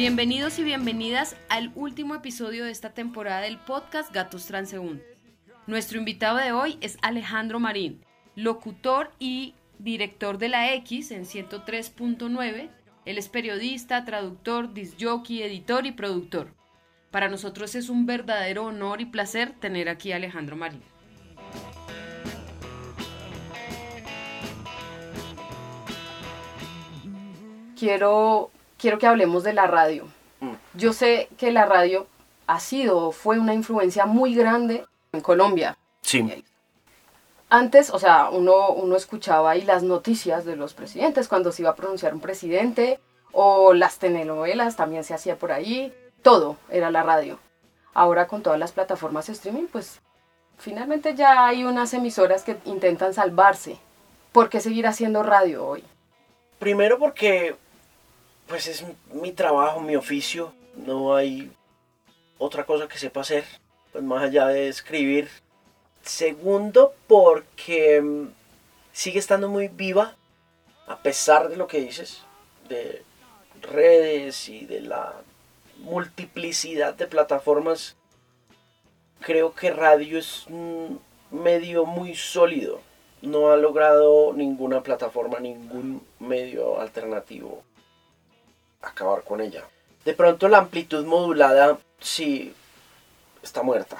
Bienvenidos y bienvenidas al último episodio de esta temporada del podcast Gatos Transeúntes. Nuestro invitado de hoy es Alejandro Marín, locutor y director de la X en 103.9. Él es periodista, traductor, disjockey, editor y productor. Para nosotros es un verdadero honor y placer tener aquí a Alejandro Marín. Quiero, quiero que hablemos de la radio. Mm. Yo sé que la radio ha sido, fue una influencia muy grande en Colombia. Sí, Antes, o sea, uno, uno escuchaba ahí las noticias de los presidentes cuando se iba a pronunciar un presidente, o las telenovelas también se hacía por ahí, todo era la radio. Ahora con todas las plataformas de streaming, pues finalmente ya hay unas emisoras que intentan salvarse. ¿Por qué seguir haciendo radio hoy? primero porque pues es mi trabajo, mi oficio, no hay otra cosa que sepa hacer, pues más allá de escribir. Segundo porque mm, sigue estando muy viva, a pesar de lo que dices, de redes y de la multiplicidad de plataformas. Creo que radio es un medio muy sólido. No ha logrado ninguna plataforma, ningún medio alternativo acabar con ella. De pronto la amplitud modulada sí está muerta.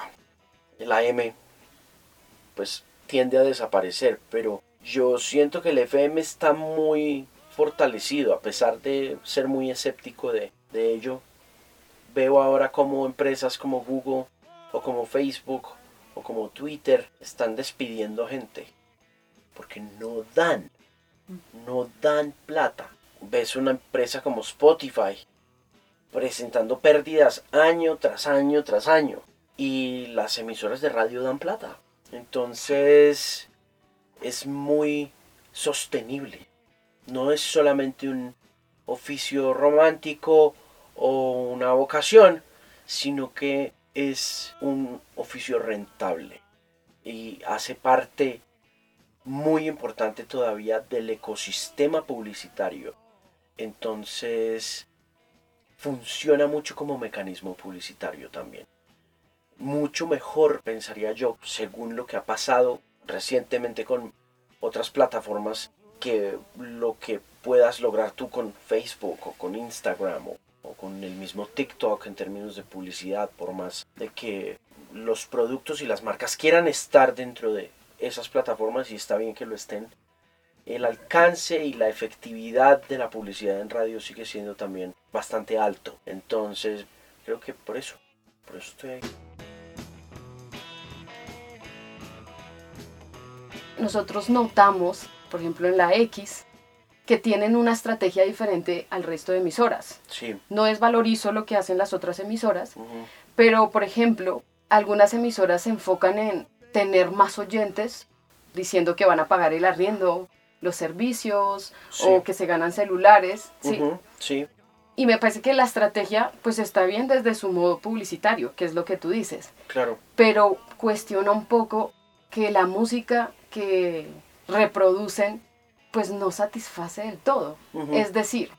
El AM pues tiende a desaparecer, pero yo siento que el FM está muy fortalecido, a pesar de ser muy escéptico de, ello. Veo ahora como empresas como Google o como Facebook o como Twitter están despidiendo gente porque no dan, no dan plata. Ves una empresa como Spotify presentando pérdidas año tras año tras año y las emisoras de radio dan plata. Entonces es muy sostenible. No es solamente un oficio romántico o una vocación, sino que es un oficio rentable y hace parte muy importante todavía del ecosistema publicitario. Entonces, funciona mucho como mecanismo publicitario también. Mucho mejor, pensaría yo, según lo que ha pasado recientemente con otras plataformas, que lo que puedas lograr tú con Facebook o con Instagram o, o con el mismo TikTok en términos de publicidad, por más de que los productos y las marcas quieran estar dentro de esas plataformas y está bien que lo estén. El alcance y la efectividad de la publicidad en radio sigue siendo también bastante alto. Entonces, creo que por eso, por eso estoy ahí. Nosotros notamos, por ejemplo en la X, que tienen una estrategia diferente al resto de emisoras. Sí. No desvalorizo lo que hacen las otras emisoras, pero por ejemplo, algunas emisoras se enfocan en tener más oyentes diciendo que van a pagar el arriendo, los servicios Sí. o que se ganan celulares, ¿sí? sí. Y me parece que la estrategia pues está bien desde su modo publicitario, que es lo que tú dices, Claro. pero cuestiona un poco que la música que reproducen pues no satisface del todo. Es decir,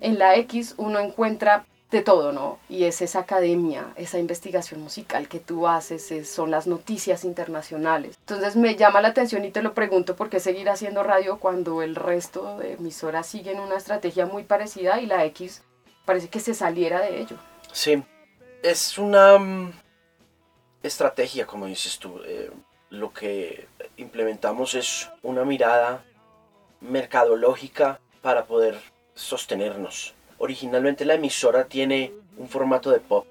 en la X uno encuentra de todo, ¿no? Y es esa academia, esa investigación musical que tú haces, es- son las noticias internacionales. Entonces me llama la atención y te lo pregunto por qué seguir haciendo radio cuando el resto de emisoras siguen una estrategia muy parecida y la X parece que se saliera de ello. Sí, es una mm, estrategia, como dices tú. eh, lo que implementamos es una mirada mercadológica para poder sostenernos. Originalmente la emisora tiene un formato de pop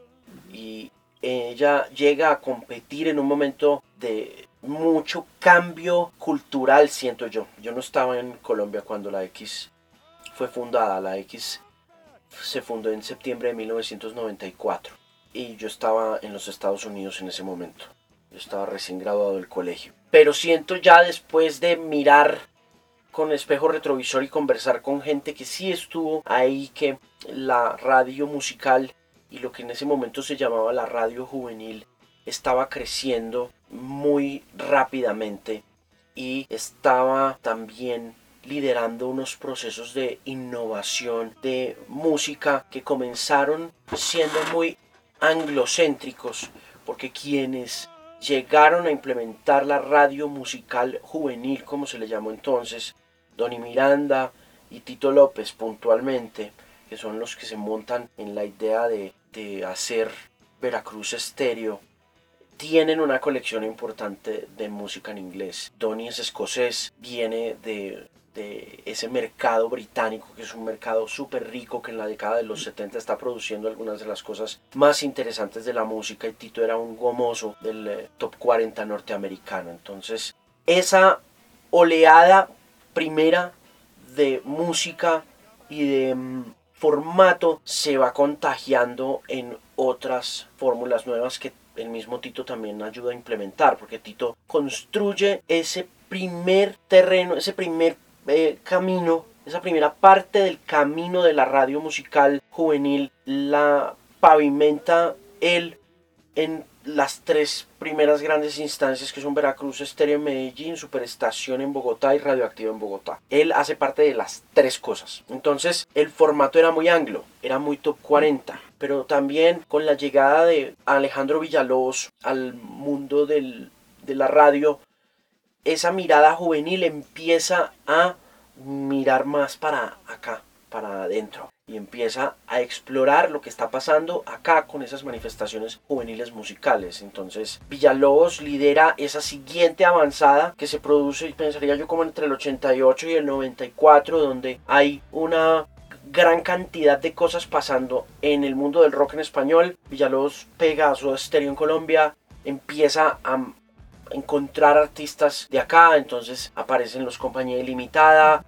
y ella llega a competir en un momento de mucho cambio cultural, siento yo. Yo no estaba en Colombia cuando la X fue fundada. La X se fundó en septiembre de 1994 y yo estaba en los Estados Unidos en ese momento. Yo estaba recién graduado del colegio. Pero siento ya después de mirar con espejo retrovisor y conversar con gente que sí estuvo ahí, que la radio musical y lo que en ese momento se llamaba la radio juvenil estaba creciendo muy rápidamente y estaba también liderando unos procesos de innovación de música que comenzaron siendo muy anglocéntricos, porque quienes llegaron a implementar la radio musical juvenil, como se le llamó entonces, Donny Miranda y Tito López puntualmente, que son los que se montan en la idea de, hacer Veracruz estéreo, tienen una colección importante de música en inglés. Donny es escocés, viene de de ese mercado británico, que es un mercado súper rico, que en la década de los 70 está produciendo algunas de las cosas más interesantes de la música y Tito era un gomoso del eh, top 40 norteamericano. Entonces, esa oleada primera de música y de mm, formato se va contagiando en otras fórmulas nuevas que el mismo Tito también ayuda a implementar, porque Tito construye ese primer terreno, ese primer eh, camino, esa primera parte del camino de la radio musical juvenil, la pavimenta él en las tres primeras grandes instancias que son Veracruz, Estéreo en Medellín, Superestación en Bogotá y Radioactivo en Bogotá. Él hace parte de las tres cosas. Entonces el formato era muy anglo, era muy top 40, pero también con la llegada de Alejandro Villalobos al mundo del, de la radio, esa mirada juvenil empieza a mirar más para acá, para adentro, y empieza a explorar lo que está pasando acá con esas manifestaciones juveniles musicales. Entonces, Villalobos lidera esa siguiente avanzada que se produce, pensaría yo, como entre el 88 y el 94, donde hay una gran cantidad de cosas pasando en el mundo del rock en español. Villalobos pega a su estéreo en Colombia, empieza a encontrar artistas de acá, entonces aparecen los Compañía Ilimitada,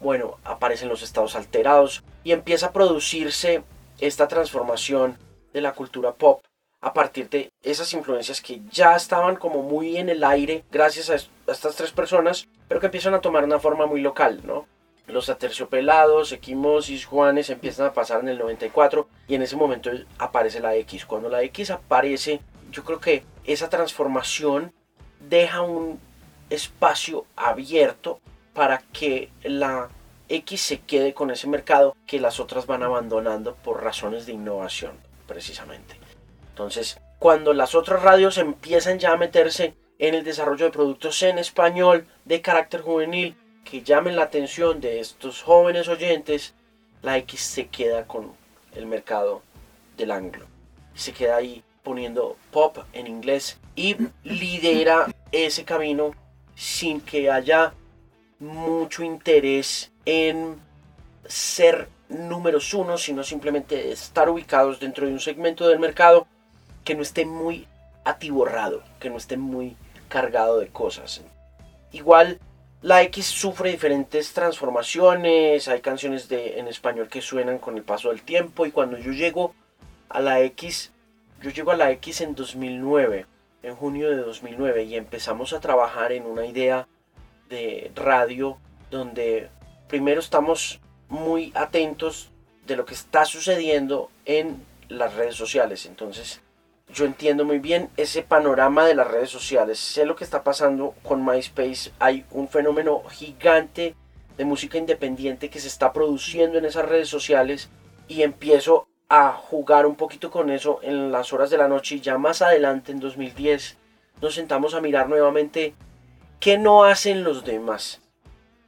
bueno, aparecen los estados alterados y empieza a producirse esta transformación de la cultura pop a partir de esas influencias que ya estaban como muy en el aire gracias a, estas tres personas, pero que empiezan a tomar una forma muy local, ¿no? Los aterciopelados, Equimosis, Juanes empiezan a pasar en el 94 y en ese momento aparece la X. Cuando la X aparece, yo creo que esa transformación deja un espacio abierto para que la X se quede con ese mercado que las otras van abandonando por razones de innovación, precisamente. Entonces, cuando las otras radios empiezan ya a meterse en el desarrollo de productos en español de carácter juvenil que llamen la atención de estos jóvenes oyentes, la X se queda con el mercado del anglo. Se queda ahí poniendo pop en inglés y lidera ese camino sin que haya mucho interés en ser números uno, sino simplemente estar ubicados dentro de un segmento del mercado que no esté muy atiborrado, que no esté muy cargado de cosas. Igual la X sufre diferentes transformaciones, hay canciones de, en español que suenan con el paso del tiempo y cuando yo llego a la X, yo llego a la X en 2009, en junio de 2009 y empezamos a trabajar en una idea de radio donde primero estamos muy atentos de lo que está sucediendo en las redes sociales. Entonces, yo entiendo muy bien ese panorama de las redes sociales. Sé lo que está pasando con MySpace. Hay un fenómeno gigante de música independiente que se está produciendo en esas redes sociales y empiezo a jugar un poquito con eso en las horas de la noche y ya más adelante en 2010 nos sentamos a mirar nuevamente qué no hacen los demás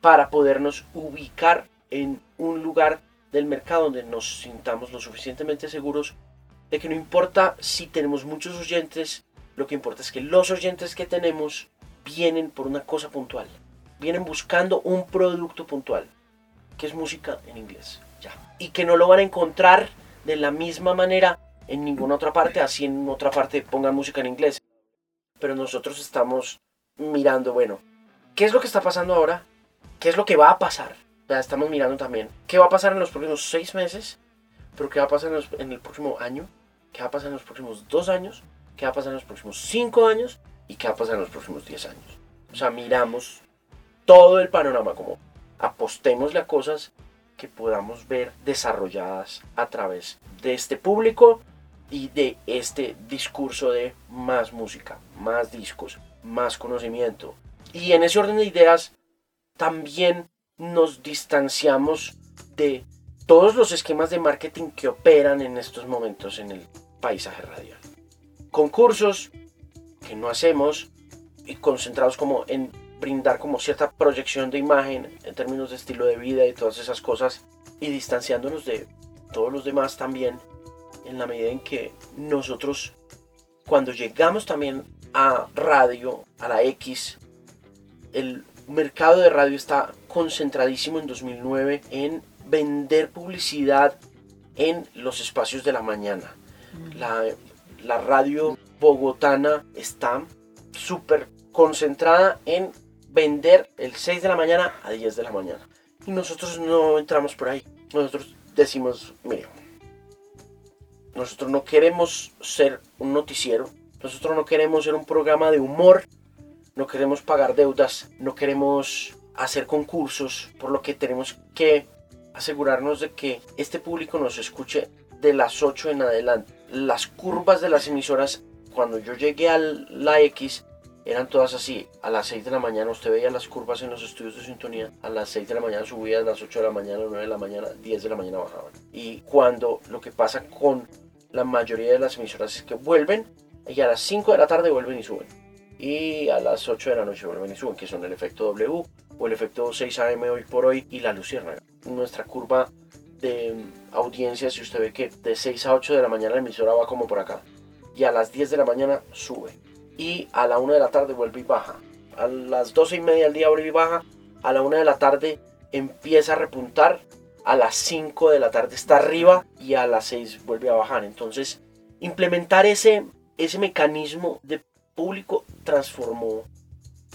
para podernos ubicar en un lugar del mercado donde nos sintamos lo suficientemente seguros de que no importa si tenemos muchos oyentes, lo que importa es que los oyentes que tenemos vienen por una cosa puntual, vienen buscando un producto puntual, que es música en inglés, ya, y que no lo van a encontrar de la misma manera en ninguna otra parte, así en otra parte pongan música en inglés. Pero nosotros estamos mirando, bueno, ¿qué es lo que está pasando ahora? qué es lo que va a pasar. Ya estamos mirando también qué va a pasar en los próximos seis meses, pero qué va a pasar en, el próximo año, qué va a pasar en los próximos dos años, qué va a pasar en los próximos cinco años y qué va a pasar en los próximos diez años. O sea, miramos todo el panorama como apostémosle a cosas que podamos ver desarrolladas a través de este público y de este discurso de más música, más discos, más conocimiento. Y en ese orden de ideas, también nos distanciamos de todos los esquemas de marketing que operan en estos momentos en el paisaje radial. Concursos que no hacemos y concentrados como en brindar como cierta proyección de imagen en términos de estilo de vida y todas esas cosas y distanciándonos de todos los demás también en la medida en que nosotros cuando llegamos también a radio, a la X, el mercado de radio está concentradísimo en 2009 en vender publicidad en los espacios de la mañana. La, la radio bogotana está súper concentrada en vender el 6 de la mañana a 10 de la mañana. Y nosotros no entramos por ahí. Nosotros decimos, mire, nosotros no queremos ser un noticiero, nosotros no queremos ser un programa de humor, no queremos pagar deudas, no queremos hacer concursos, por lo que tenemos que asegurarnos de que este público nos escuche de las 8 en adelante. Las curvas de las emisoras, cuando yo llegué a la X, eran todas así. A las 6 de la mañana usted veía las curvas en los estudios de sintonía. A las 6 de la mañana subía, a las 8 de la mañana, 9 de la mañana, 10 de la mañana bajaban. Y cuando lo que pasa con la mayoría de las emisoras es que vuelven y a las 5 de la tarde vuelven y suben. Y a las 8 de la noche vuelven y suben, que son el efecto W o el efecto 6 AM hoy por hoy y la luciérnaga. Nuestra curva de audiencia, si usted ve que de 6 a 8 de la mañana la emisora va como por acá. Y a las 10 de la mañana sube. Y a la 1 de la tarde vuelve y baja. A las 12 y media del día vuelve y baja. A la 1 de la tarde empieza a repuntar a las 5 de la tarde está arriba y a las 6 vuelve a bajar. Entonces, implementar ese, ese mecanismo de público transformó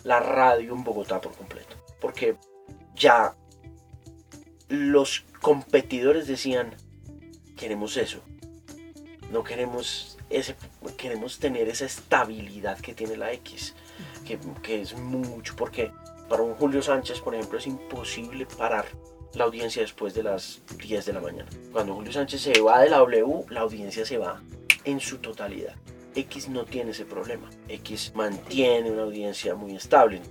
la radio en Bogotá por completo. Porque ya los competidores decían, queremos eso. No queremos ese, queremos tener esa estabilidad que tiene la X, que, que es mucho, porque para un Julio Sánchez, por ejemplo, es imposible parar la audiencia después de las 10 de la mañana. Cuando Julio Sánchez se va de la W, la audiencia se va en su totalidad. X no tiene ese problema. X mantiene una audiencia muy estable.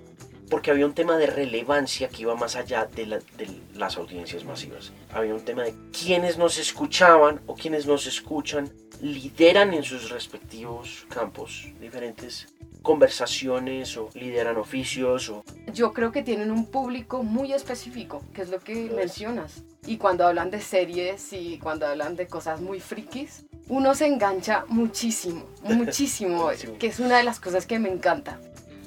Porque había un tema de relevancia que iba más allá de, de las audiencias masivas. Había un tema de quienes nos escuchaban o quienes nos escuchan lideran en sus respectivos campos diferentes conversaciones o lideran oficios o... Yo creo que tienen un público muy específico, que es lo que mencionas. Y cuando hablan de series y cuando hablan de cosas muy frikis, uno se engancha muchísimo, muchísimo, que es una de las cosas que me encanta.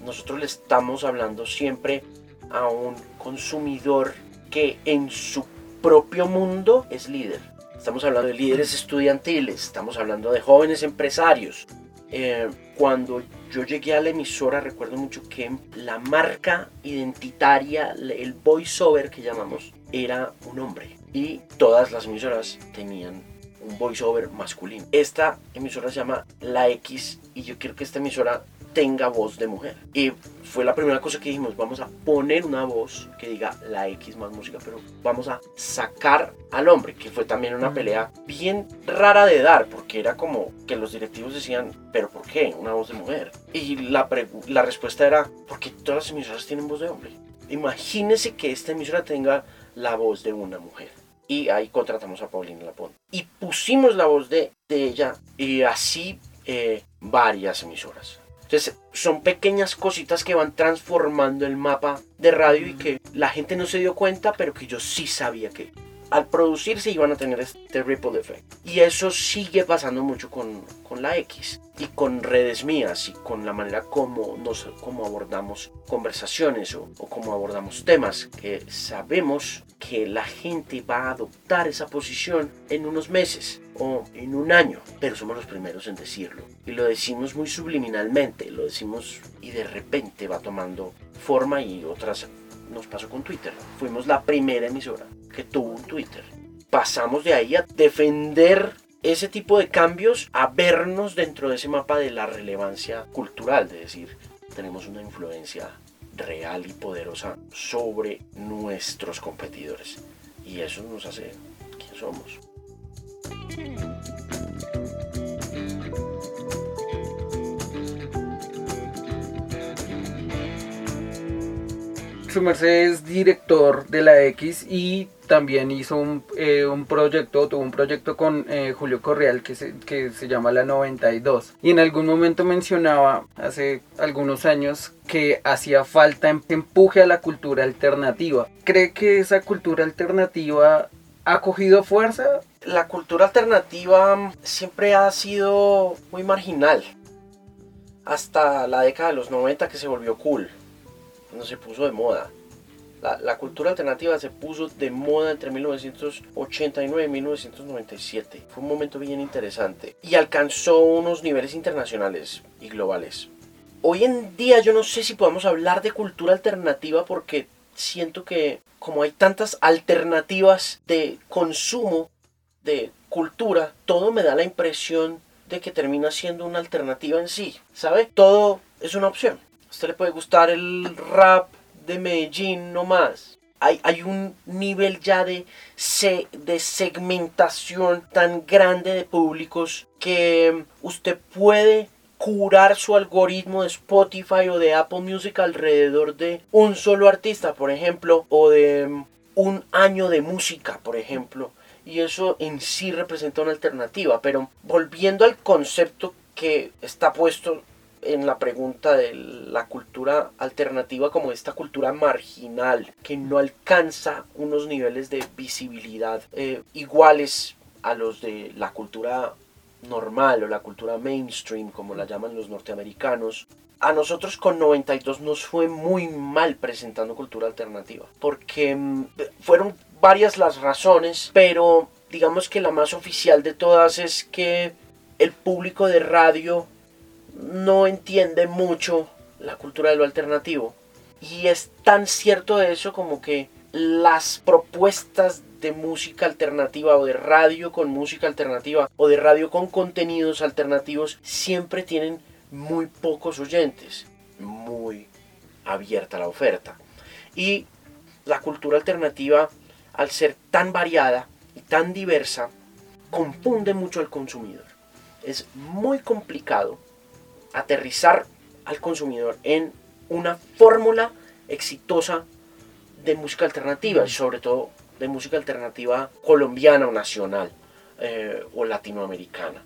Nosotros le estamos hablando siempre a un consumidor que en su propio mundo es líder. Estamos hablando de líderes estudiantiles, estamos hablando de jóvenes empresarios, eh, cuando yo llegué a la emisora recuerdo mucho que la marca identitaria, el voiceover que llamamos, era un hombre. Y todas las emisoras tenían un voiceover masculino. Esta emisora se llama La X y yo quiero que esta emisora tenga voz de mujer. Y fue la primera cosa que dijimos, vamos a poner una voz que diga la X más música, pero vamos a sacar al hombre, que fue también una pelea bien rara de dar, porque era como que los directivos decían, pero ¿por qué una voz de mujer? Y la, la respuesta era, porque todas las emisoras tienen voz de hombre. Imagínese que esta emisora tenga la voz de una mujer. Y ahí contratamos a Paulina Lapón. Y pusimos la voz de, de ella y así eh, varias emisoras. Entonces son pequeñas cositas que van transformando el mapa de radio y que la gente no se dio cuenta, pero que yo sí sabía que al producirse iban a tener este ripple effect. Y eso sigue pasando mucho con, con la X y con redes mías y con la manera como, nos, como abordamos conversaciones o, o como abordamos temas que sabemos que la gente va a adoptar esa posición en unos meses o en un año, pero somos los primeros en decirlo. Y lo decimos muy subliminalmente, lo decimos y de repente va tomando forma y otras nos pasó con Twitter. Fuimos la primera emisora que tuvo un Twitter. Pasamos de ahí a defender ese tipo de cambios a vernos dentro de ese mapa de la relevancia cultural, de decir, tenemos una influencia real y poderosa sobre nuestros competidores. Y eso nos hace quien somos. su merced es director de la X y también hizo un, eh, un proyecto, tuvo un proyecto con eh, Julio Correal que se, que se llama La 92. Y en algún momento mencionaba, hace algunos años, que hacía falta em, empuje a la cultura alternativa. ¿Cree que esa cultura alternativa ha cogido fuerza? La cultura alternativa siempre ha sido muy marginal. Hasta la década de los 90 que se volvió cool, cuando se puso de moda. La, cultura alternativa se puso de moda entre 1989 y 1997. Fue un momento bien interesante y alcanzó unos niveles internacionales y globales. Hoy en día yo no sé si podemos hablar de cultura alternativa porque siento que como hay tantas alternativas de consumo de cultura, todo me da la impresión de que termina siendo una alternativa en sí, ¿sabe? Todo es una opción. A usted le puede gustar el rap, de Medellín no más. Hay, hay un nivel ya de, de segmentación tan grande de públicos que usted puede curar su algoritmo de Spotify o de Apple Music alrededor de un solo artista, por ejemplo, o de un año de música, por ejemplo. Y eso en sí representa una alternativa. Pero volviendo al concepto que está puesto en la pregunta de la cultura alternativa como esta cultura marginal que no alcanza unos niveles de visibilidad eh, iguales a los de la cultura normal o la cultura mainstream como la llaman los norteamericanos a nosotros con 92 nos fue muy mal presentando cultura alternativa porque mm, fueron varias las razones pero digamos que la más oficial de todas es que el público de radio no entiende mucho la cultura de lo alternativo. Y es tan cierto eso como que las propuestas de música alternativa o de radio con música alternativa o de radio con contenidos alternativos siempre tienen muy pocos oyentes. Muy abierta la oferta. Y la cultura alternativa, al ser tan variada y tan diversa, confunde mucho al consumidor. Es muy complicado aterrizar al consumidor en una fórmula exitosa de música alternativa, y sobre todo de música alternativa colombiana o nacional eh, o latinoamericana.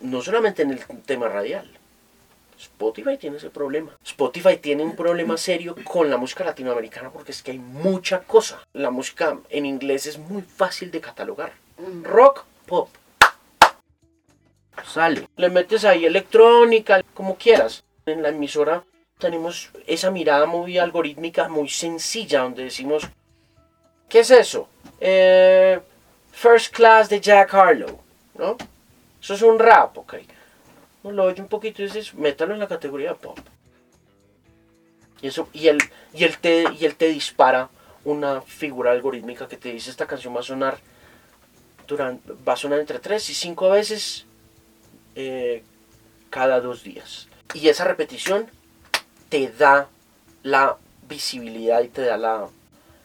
No solamente en el tema radial. Spotify tiene ese problema. Spotify tiene un problema serio con la música latinoamericana porque es que hay mucha cosa. La música en inglés es muy fácil de catalogar. Rock, pop, sale. Le metes ahí electrónica, como quieras. En la emisora tenemos esa mirada muy algorítmica, muy sencilla, donde decimos, ¿qué es eso? Eh, First Class de Jack Harlow, ¿no? Eso es un rap, ok. No lo oye un poquito y dices, métalo en la categoría pop. Y, eso, y, él, y, él te, y él te dispara una figura algorítmica que te dice esta canción va a sonar durante, va a sonar entre 3 y 5 veces eh, cada dos días. Y esa repetición te da la visibilidad y te da la,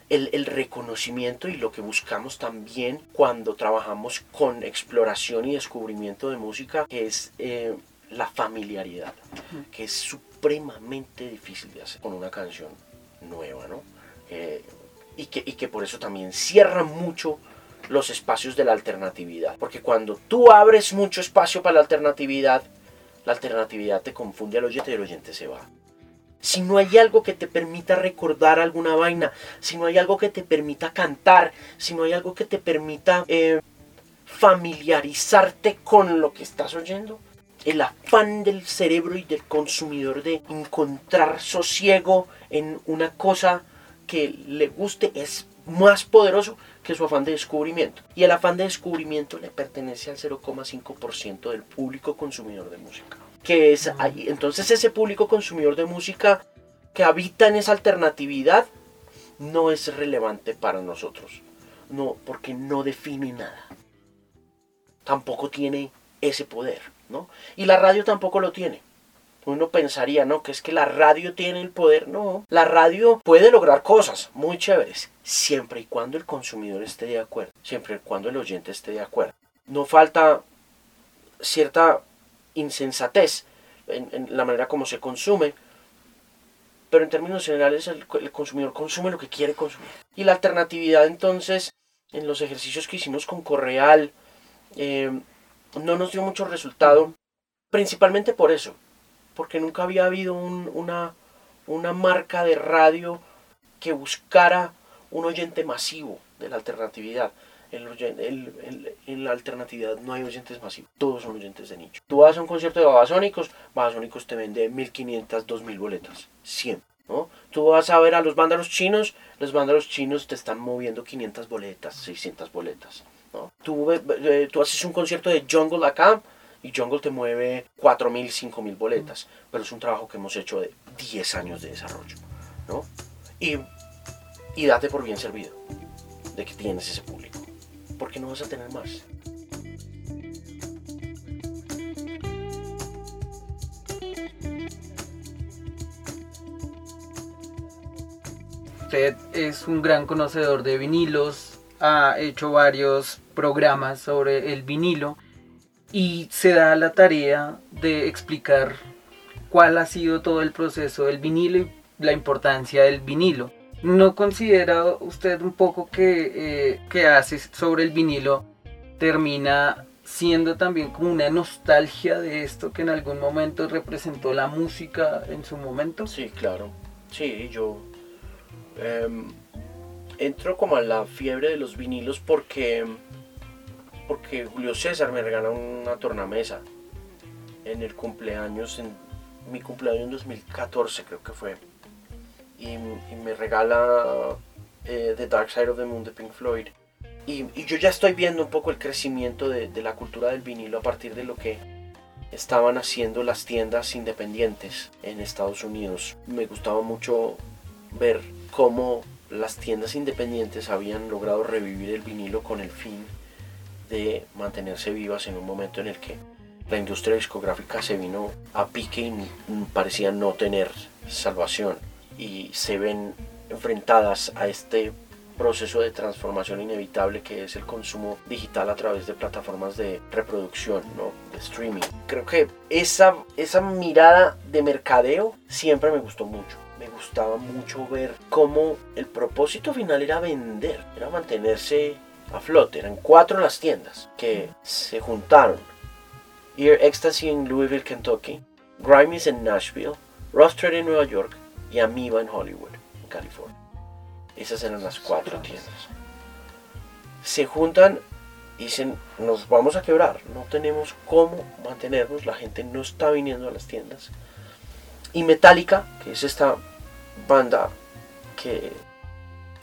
el, reconocimiento y lo que buscamos también cuando trabajamos con exploración y descubrimiento de música, que es eh, la familiaridad, que es supremamente difícil de hacer con una canción nueva, ¿no? Eh, y, que, y que por eso también cierra mucho los espacios de la alternatividad. Porque cuando tú abres mucho espacio para la alternatividad, la alternatividad te confunde al oyente y el oyente se va. Si no hay algo que te permita recordar alguna vaina, si no hay algo que te permita cantar, si no hay algo que te permita eh, familiarizarte con lo que estás oyendo, el afán del cerebro y del consumidor de encontrar sosiego en una cosa que le guste es más poderoso que su afán de descubrimiento. Y el afán de descubrimiento le pertenece al 0,5% del público consumidor de música. Que es ahí. Entonces ese público consumidor de música que habita en esa alternatividad no es relevante para nosotros. No, porque no define nada. Tampoco tiene ese poder, ¿no? Y la radio tampoco lo tiene uno pensaría, ¿no? Que es que la radio tiene el poder. No, la radio puede lograr cosas muy chéveres, siempre y cuando el consumidor esté de acuerdo, siempre y cuando el oyente esté de acuerdo. No falta cierta insensatez en, la manera como se consume, pero en términos generales el, consumidor consume lo que quiere consumir. Y la alternatividad entonces, en los ejercicios que hicimos con Correal, eh, no nos dio mucho resultado, principalmente por eso, porque nunca había habido un- una, una marca de radio que buscara un oyente masivo de la alternatividad. En, en la alternatividad no hay oyentes masivos, todos son oyentes de nicho. Tú vas a un concierto de Babasónicos, Babasónicos te vende 1500, 2000 boletas, siempre. ¿no? Tú vas a ver a los vándalos chinos, los vándalos chinos te están moviendo 500 boletas, 600 boletas. ¿no? Tú, eh, tú haces un concierto de Jungle acá y Jungle te mueve 4.000, 5.000 boletas, pero es un trabajo que hemos hecho de 10 años de desarrollo. ¿no? Y, y date por bien servido de que tienes ese público, porque no vas a tener más. Usted es un gran conocedor de vinilos, ha hecho varios programas sobre el vinilo y se da la tarea de explicar cuál ha sido todo el proceso del vinilo y la importancia del vinilo. ¿No considera usted un poco que, eh, que hace sobre el vinilo termina siendo también como una nostalgia de esto que en algún momento representó la música en su momento? Sí, claro. Sí, yo em, entro como a la fiebre de los vinilos porque porque Julio César me regala una tornamesa en el cumpleaños, en mi cumpleaños en 2014 creo que fue. Y, me regala eh, The Dark Side of the Moon de Pink Floyd. Y, y yo ya estoy viendo un poco el crecimiento de, de la cultura del vinilo a partir de lo que estaban haciendo las tiendas independientes en Estados Unidos. Me gustaba mucho ver cómo las tiendas independientes habían logrado revivir el vinilo con el fin de mantenerse vivas en un momento en el que la industria discográfica se vino a pique y parecía no tener salvación y se ven enfrentadas a este proceso de transformación inevitable que es el consumo digital a través de plataformas de reproducción, ¿no? de streaming. Creo que esa, esa mirada de mercadeo siempre me gustó mucho. Me gustaba mucho ver cómo el propósito final era vender, era mantenerse a flote. Eran cuatro las tiendas que se juntaron. Ear Ecstasy en Louisville, Kentucky, Grimes en Nashville, Rostred en Nueva York y Amoeba en Hollywood, en California. Esas eran las cuatro tiendas. Se juntan y dicen, nos vamos a quebrar, no tenemos cómo mantenernos, la gente no está viniendo a las tiendas. Y Metallica, que es esta banda que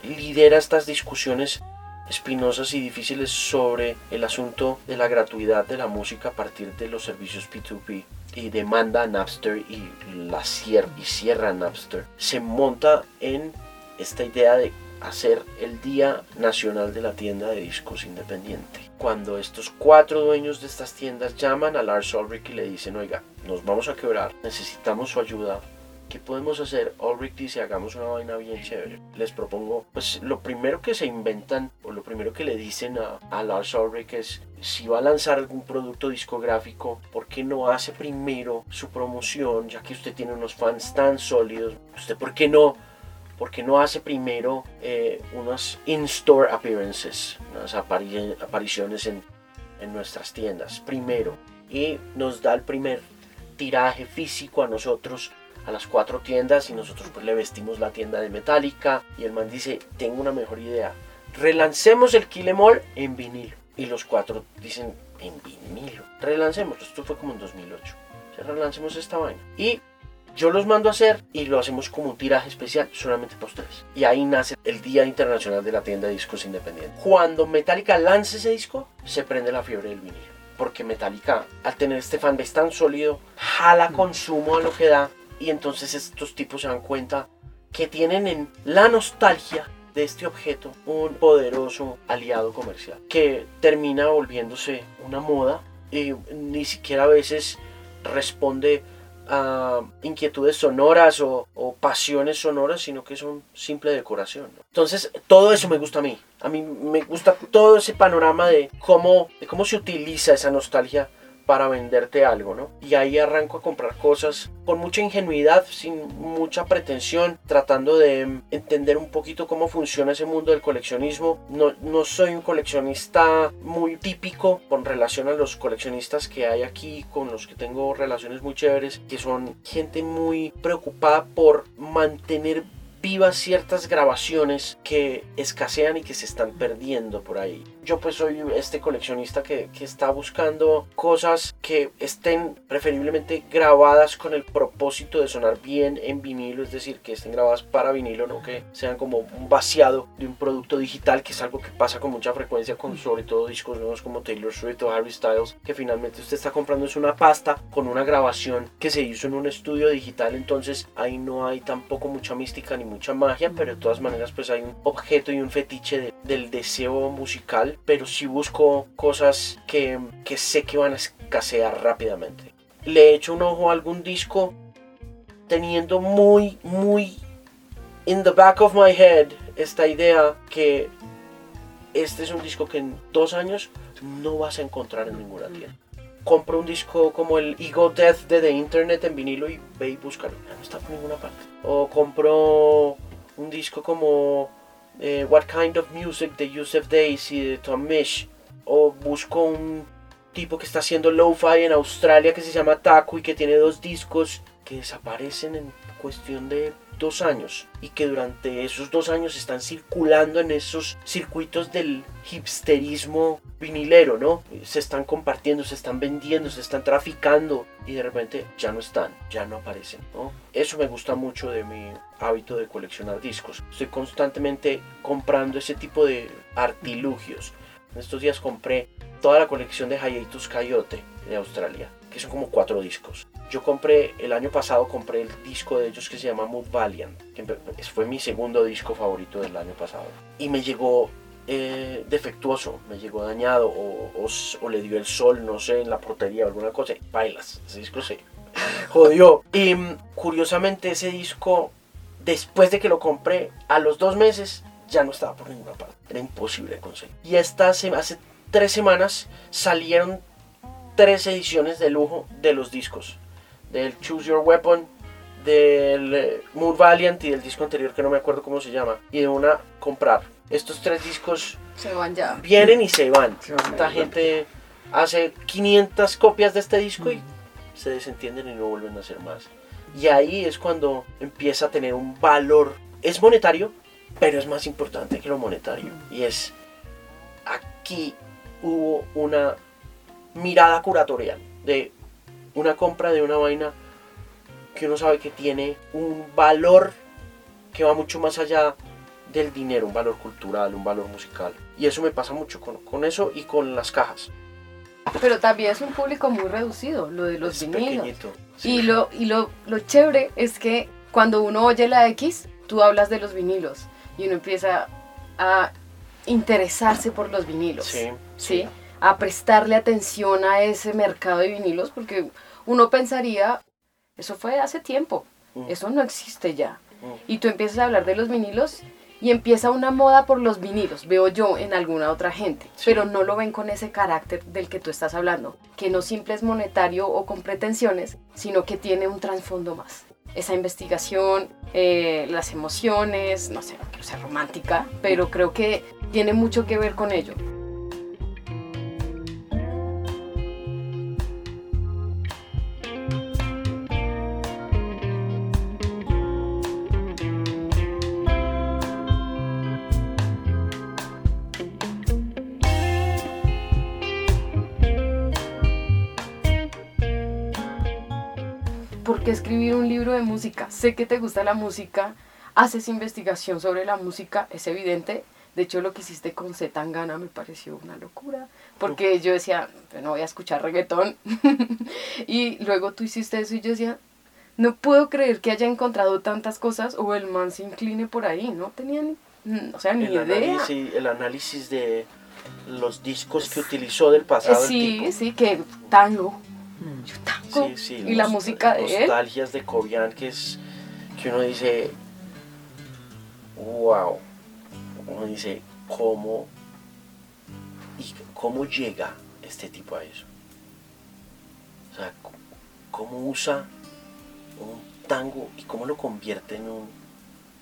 lidera estas discusiones espinosas y difíciles sobre el asunto de la gratuidad de la música a partir de los servicios P2P y demanda a Napster y la cier- y cierra Napster se monta en esta idea de hacer el Día Nacional de la Tienda de Discos Independiente. Cuando estos cuatro dueños de estas tiendas llaman a Lars Ulrich y le dicen, oiga, nos vamos a quebrar, necesitamos su ayuda, ¿qué podemos hacer? Ulrich dice, hagamos una vaina bien chévere. Les propongo, pues lo primero que se inventan, o lo primero que le dicen a, Lars Ulrich es, si va a lanzar algún producto discográfico, ¿por qué no hace primero su promoción? Ya que usted tiene unos fans tan sólidos, ¿usted por qué no porque no hace primero eh, unas in-store appearances, unas apari- apariciones en nuestras tiendas, primero, y nos da el primer tiraje físico a nosotros, a las cuatro tiendas, y nosotros pues le vestimos la tienda de Metallica, y el man dice, tengo una mejor idea, relancemos el Kill Em All en vinilo, y los cuatro dicen, en vinilo, relancemos, esto fue como en 2008, o sea, relancemos esta vaina, y yo los mando a hacer y lo hacemos como un tiraje especial solamente para ustedes. Y ahí nace el Día Internacional de la Tienda de Discos Independientes. Cuando Metallica lance ese disco, se prende la fiebre del vinilo. Porque Metallica, al tener este fanbase tan sólido, jala consumo a lo que da. Y entonces estos tipos se dan cuenta que tienen en la nostalgia de este objeto un poderoso aliado comercial. Que termina volviéndose una moda y ni siquiera a veces responde a inquietudes sonoras o, pasiones sonoras, sino que es un simple decoración. Entonces, todo eso me gusta a mí. A mí me gusta todo ese panorama de cómo, de cómo se utiliza esa nostalgia para venderte algo, ¿no? Y ahí arranco a comprar cosas con mucha ingenuidad, sin mucha pretensión, tratando de entender un poquito cómo funciona ese mundo del coleccionismo. No, no soy un coleccionista muy típico con relación a los coleccionistas que hay aquí, con los que tengo relaciones muy chéveres, que son gente muy preocupada por mantener vivas ciertas grabaciones que escasean y que se están perdiendo por ahí. Yo pues soy este coleccionista que, que, está buscando cosas que estén preferiblemente grabadas con el propósito de sonar bien en vinilo, es decir, que estén grabadas para vinilo, no que sean como un vaciado de un producto digital, que es algo que pasa con mucha frecuencia con sobre todo discos nuevos como Taylor Swift o Harry Styles, que finalmente usted está comprando es una pasta con una grabación que se hizo en un estudio digital, entonces ahí no hay tampoco mucha mística ni mucha magia, pero de todas maneras pues hay un objeto y un fetiche de, del deseo musical pero si busco cosas que, que sé que van a escasear rápidamente. Le he hecho un ojo a algún disco teniendo muy, muy in the back of my head esta idea que este es un disco que en dos años no vas a encontrar en ninguna tienda. Compro un disco como el Ego Death de The Internet en vinilo y ve y búscalo. No está por ninguna parte. O compro un disco como eh, What Kind of Music de Yusef Daisy de Tom Mish o busco un tipo que está haciendo lo-fi en Australia que se llama Taku y que tiene dos discos que desaparecen en cuestión de dos años y que durante esos dos años están circulando en esos circuitos del hipsterismo vinilero, ¿no? Se están compartiendo, se están vendiendo, se están traficando y de repente ya no están, ya no aparecen, ¿no? Eso me gusta mucho de mi hábito de coleccionar discos. Estoy constantemente comprando ese tipo de artilugios. En estos días compré toda la colección de Hiatus Coyote de Australia, que son como cuatro discos. Yo compré, el año pasado compré el disco de ellos que se llama Mood Valiant, que fue mi segundo disco favorito del año pasado. Y me llegó eh, defectuoso, me llegó dañado o, le dio el sol, no sé, en la portería o alguna cosa. Bailas, ese disco se jodió. Y mm, curiosamente ese disco, después de que lo compré, a los dos meses ya no estaba por ninguna parte. Era imposible de conseguir. Y hasta hace, hace tres semanas salieron tres ediciones de lujo de los discos del Choose Your Weapon, del eh, Mood Valiant y del disco anterior que no me acuerdo cómo se llama. Y de una comprar. Estos tres discos se van ya. Vienen y se van. Esta gente hace 500 copias de este disco y se desentienden y no vuelven a hacer más. Y ahí es cuando empieza a tener un valor. Es monetario, pero es más importante que lo monetario. Y es aquí hubo una mirada curatorial de una compra de una vaina que uno sabe que tiene un valor que va mucho más allá del dinero, un valor cultural, un valor musical. Y eso me pasa mucho con, eso y con las cajas. Pero también es un público muy reducido, lo de los vinilos. Y, lo, y lo, lo chévere es que cuando uno oye la X, tú hablas de los vinilos y uno empieza a interesarse por los vinilos. Sí. ¿sí? A prestarle atención a ese mercado de vinilos porque uno pensaría, eso fue hace tiempo, mm. eso no existe ya. Mm. Y tú empiezas a hablar de los vinilos y empieza una moda por los vinilos, veo yo en alguna otra gente, pero no lo ven con ese carácter del que tú estás hablando, que no simple es monetario o con pretensiones, sino que tiene un trasfondo más. Esa investigación, eh, las emociones, no sé, no sea romántica, pero creo que tiene mucho que ver con ello. Que escribir un libro de música? Sé que te gusta la música, haces investigación sobre la música, es evidente. De hecho, lo que hiciste con Z Tangana me pareció una locura, porque yo decía, no voy a escuchar reggaetón. y luego tú hiciste eso y yo decía, no puedo creer que haya encontrado tantas cosas o el man se incline por ahí, no tenía ni, o sea, ni idea. el análisis de los discos que utilizó del pasado. Sí, sí, que tango, Sí, sí, y la música de nostalgias de Kobian que es que uno dice wow uno dice cómo y cómo llega este tipo a eso O sea, cómo usa un tango y cómo lo convierte en un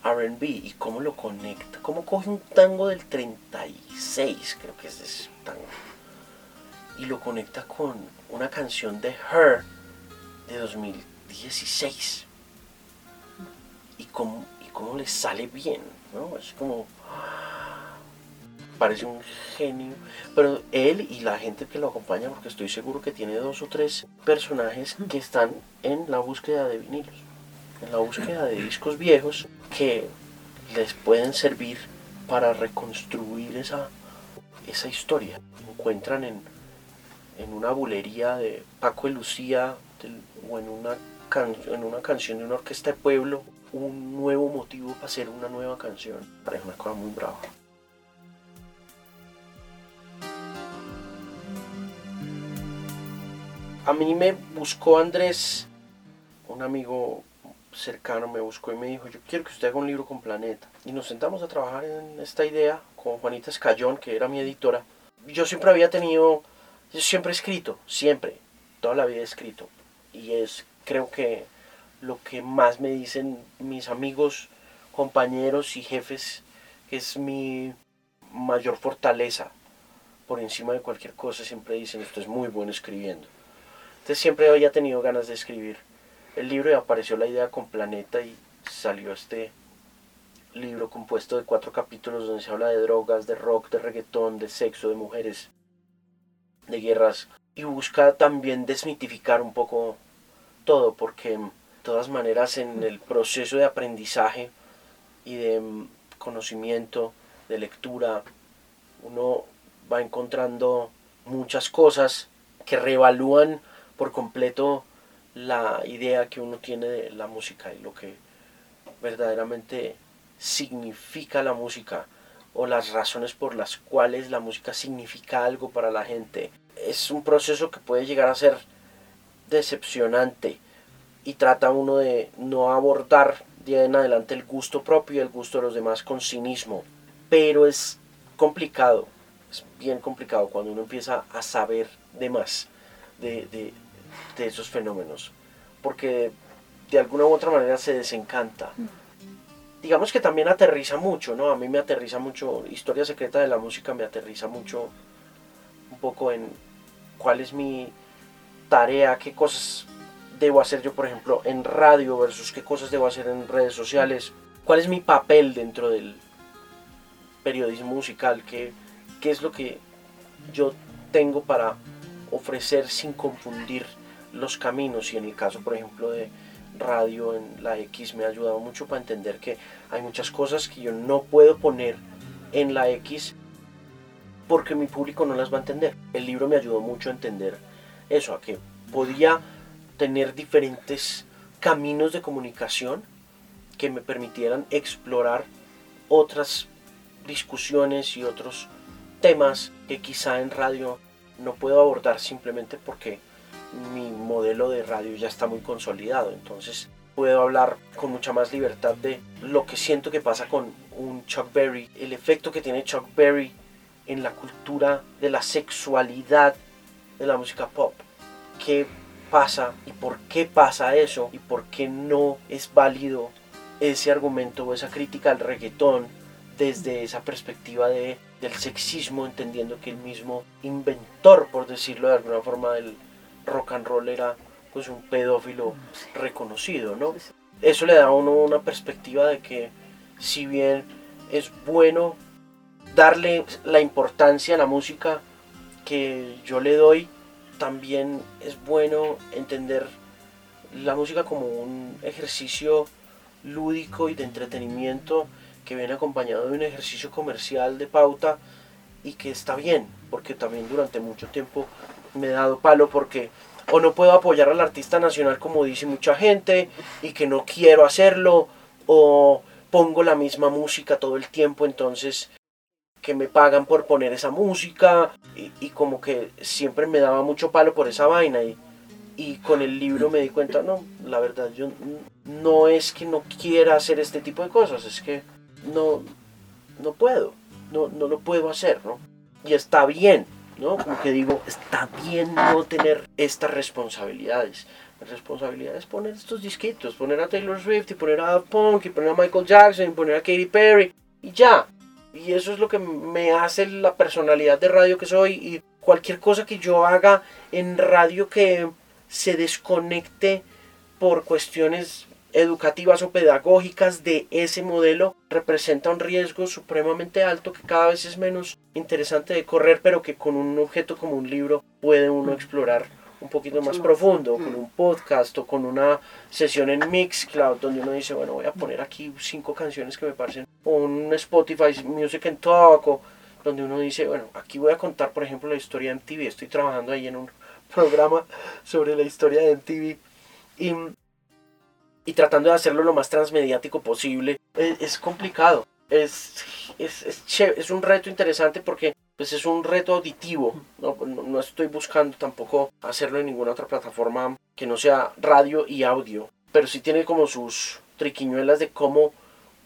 RB y cómo lo conecta. Cómo coge un tango del 36, creo que es ese tango, y lo conecta con una canción de Her de 2016. Y cómo, y cómo le sale bien, ¿no? Es como parece un genio. Pero él y la gente que lo acompaña, porque estoy seguro que tiene dos o tres personajes que están en la búsqueda de vinilos, en la búsqueda de discos viejos que les pueden servir para reconstruir esa, esa historia. Encuentran en, en una bulería de Paco de Lucía o en una, en una canción de una orquesta de pueblo un nuevo motivo para hacer una nueva canción. Parece una cosa muy brava. A mí me buscó Andrés, un amigo cercano me buscó y me dijo, yo quiero que usted haga un libro con Planeta. Y nos sentamos a trabajar en esta idea con Juanita Escayón, que era mi editora. Yo siempre había tenido, yo siempre he escrito, siempre, toda la vida he escrito. Y es, creo que lo que más me dicen mis amigos, compañeros y jefes, que es mi mayor fortaleza. Por encima de cualquier cosa siempre dicen, esto es muy bueno escribiendo. Entonces siempre había tenido ganas de escribir el libro y apareció la idea con Planeta y salió este libro compuesto de cuatro capítulos donde se habla de drogas, de rock, de reggaetón, de sexo, de mujeres, de guerras y busca también desmitificar un poco todo porque de todas maneras en el proceso de aprendizaje y de conocimiento, de lectura, uno va encontrando muchas cosas que reevalúan por completo la idea que uno tiene de la música y lo que verdaderamente significa la música o las razones por las cuales la música significa algo para la gente. Es un proceso que puede llegar a ser decepcionante y trata uno de no abordar de en adelante el gusto propio y el gusto de los demás con cinismo. Pero es complicado, es bien complicado cuando uno empieza a saber de más de, de esos fenómenos, porque de alguna u otra manera se desencanta. Digamos que también aterriza mucho, ¿no? A mí me aterriza mucho, Historia Secreta de la Música me aterriza mucho un poco en cuál es mi tarea, qué cosas debo hacer yo, por ejemplo, en radio versus qué cosas debo hacer en redes sociales, cuál es mi papel dentro del periodismo musical, qué, qué es lo que yo tengo para ofrecer sin confundir los caminos y en el caso por ejemplo de radio en la X me ha ayudado mucho para entender que hay muchas cosas que yo no puedo poner en la X porque mi público no las va a entender. El libro me ayudó mucho a entender eso, a que podía tener diferentes caminos de comunicación que me permitieran explorar otras discusiones y otros temas que quizá en radio no puedo abordar simplemente porque mi modelo de radio ya está muy consolidado, entonces puedo hablar con mucha más libertad de lo que siento que pasa con un Chuck Berry, el efecto que tiene Chuck Berry en la cultura de la sexualidad de la música pop. ¿Qué pasa y por qué pasa eso y por qué no es válido ese argumento o esa crítica al reggaetón desde esa perspectiva de, del sexismo, entendiendo que el mismo inventor, por decirlo de alguna forma, del rock and roll era pues un pedófilo reconocido, ¿no? Eso le da a uno una perspectiva de que si bien es bueno darle la importancia a la música que yo le doy, también es bueno entender la música como un ejercicio lúdico y de entretenimiento que viene acompañado de un ejercicio comercial de pauta y que está bien, porque también durante mucho tiempo me he dado palo porque o no puedo apoyar al artista nacional como dice mucha gente y que no quiero hacerlo o pongo la misma música todo el tiempo entonces que me pagan por poner esa música y, como que siempre me daba mucho palo por esa vaina y, y con el libro me di cuenta no la verdad yo no es que no quiera hacer este tipo de cosas es que no no puedo no, no lo puedo hacer no y está bien ¿no? Como que digo, está bien no tener estas responsabilidades. La responsabilidad es poner estos disquitos, poner a Taylor Swift y poner a Punk y poner a Michael Jackson y poner a Katy Perry y ya. Y eso es lo que me hace la personalidad de radio que soy y cualquier cosa que yo haga en radio que se desconecte por cuestiones educativas o pedagógicas de ese modelo representa un riesgo supremamente alto que cada vez es menos interesante de correr, pero que con un objeto como un libro puede uno explorar un poquito más profundo, con un podcast o con una sesión en Mixcloud donde uno dice, bueno, voy a poner aquí cinco canciones que me parecen, o un Spotify Music and Talk, o donde uno dice, bueno, aquí voy a contar, por ejemplo, la historia de MTV, estoy trabajando ahí en un programa sobre la historia de MTV y y tratando de hacerlo lo más transmediático posible. Es, complicado, es, es, es, es, un reto interesante porque pues es un reto auditivo. ¿no? No, estoy buscando tampoco hacerlo en ninguna otra plataforma que no sea radio y audio, pero sí tiene como sus triquiñuelas de cómo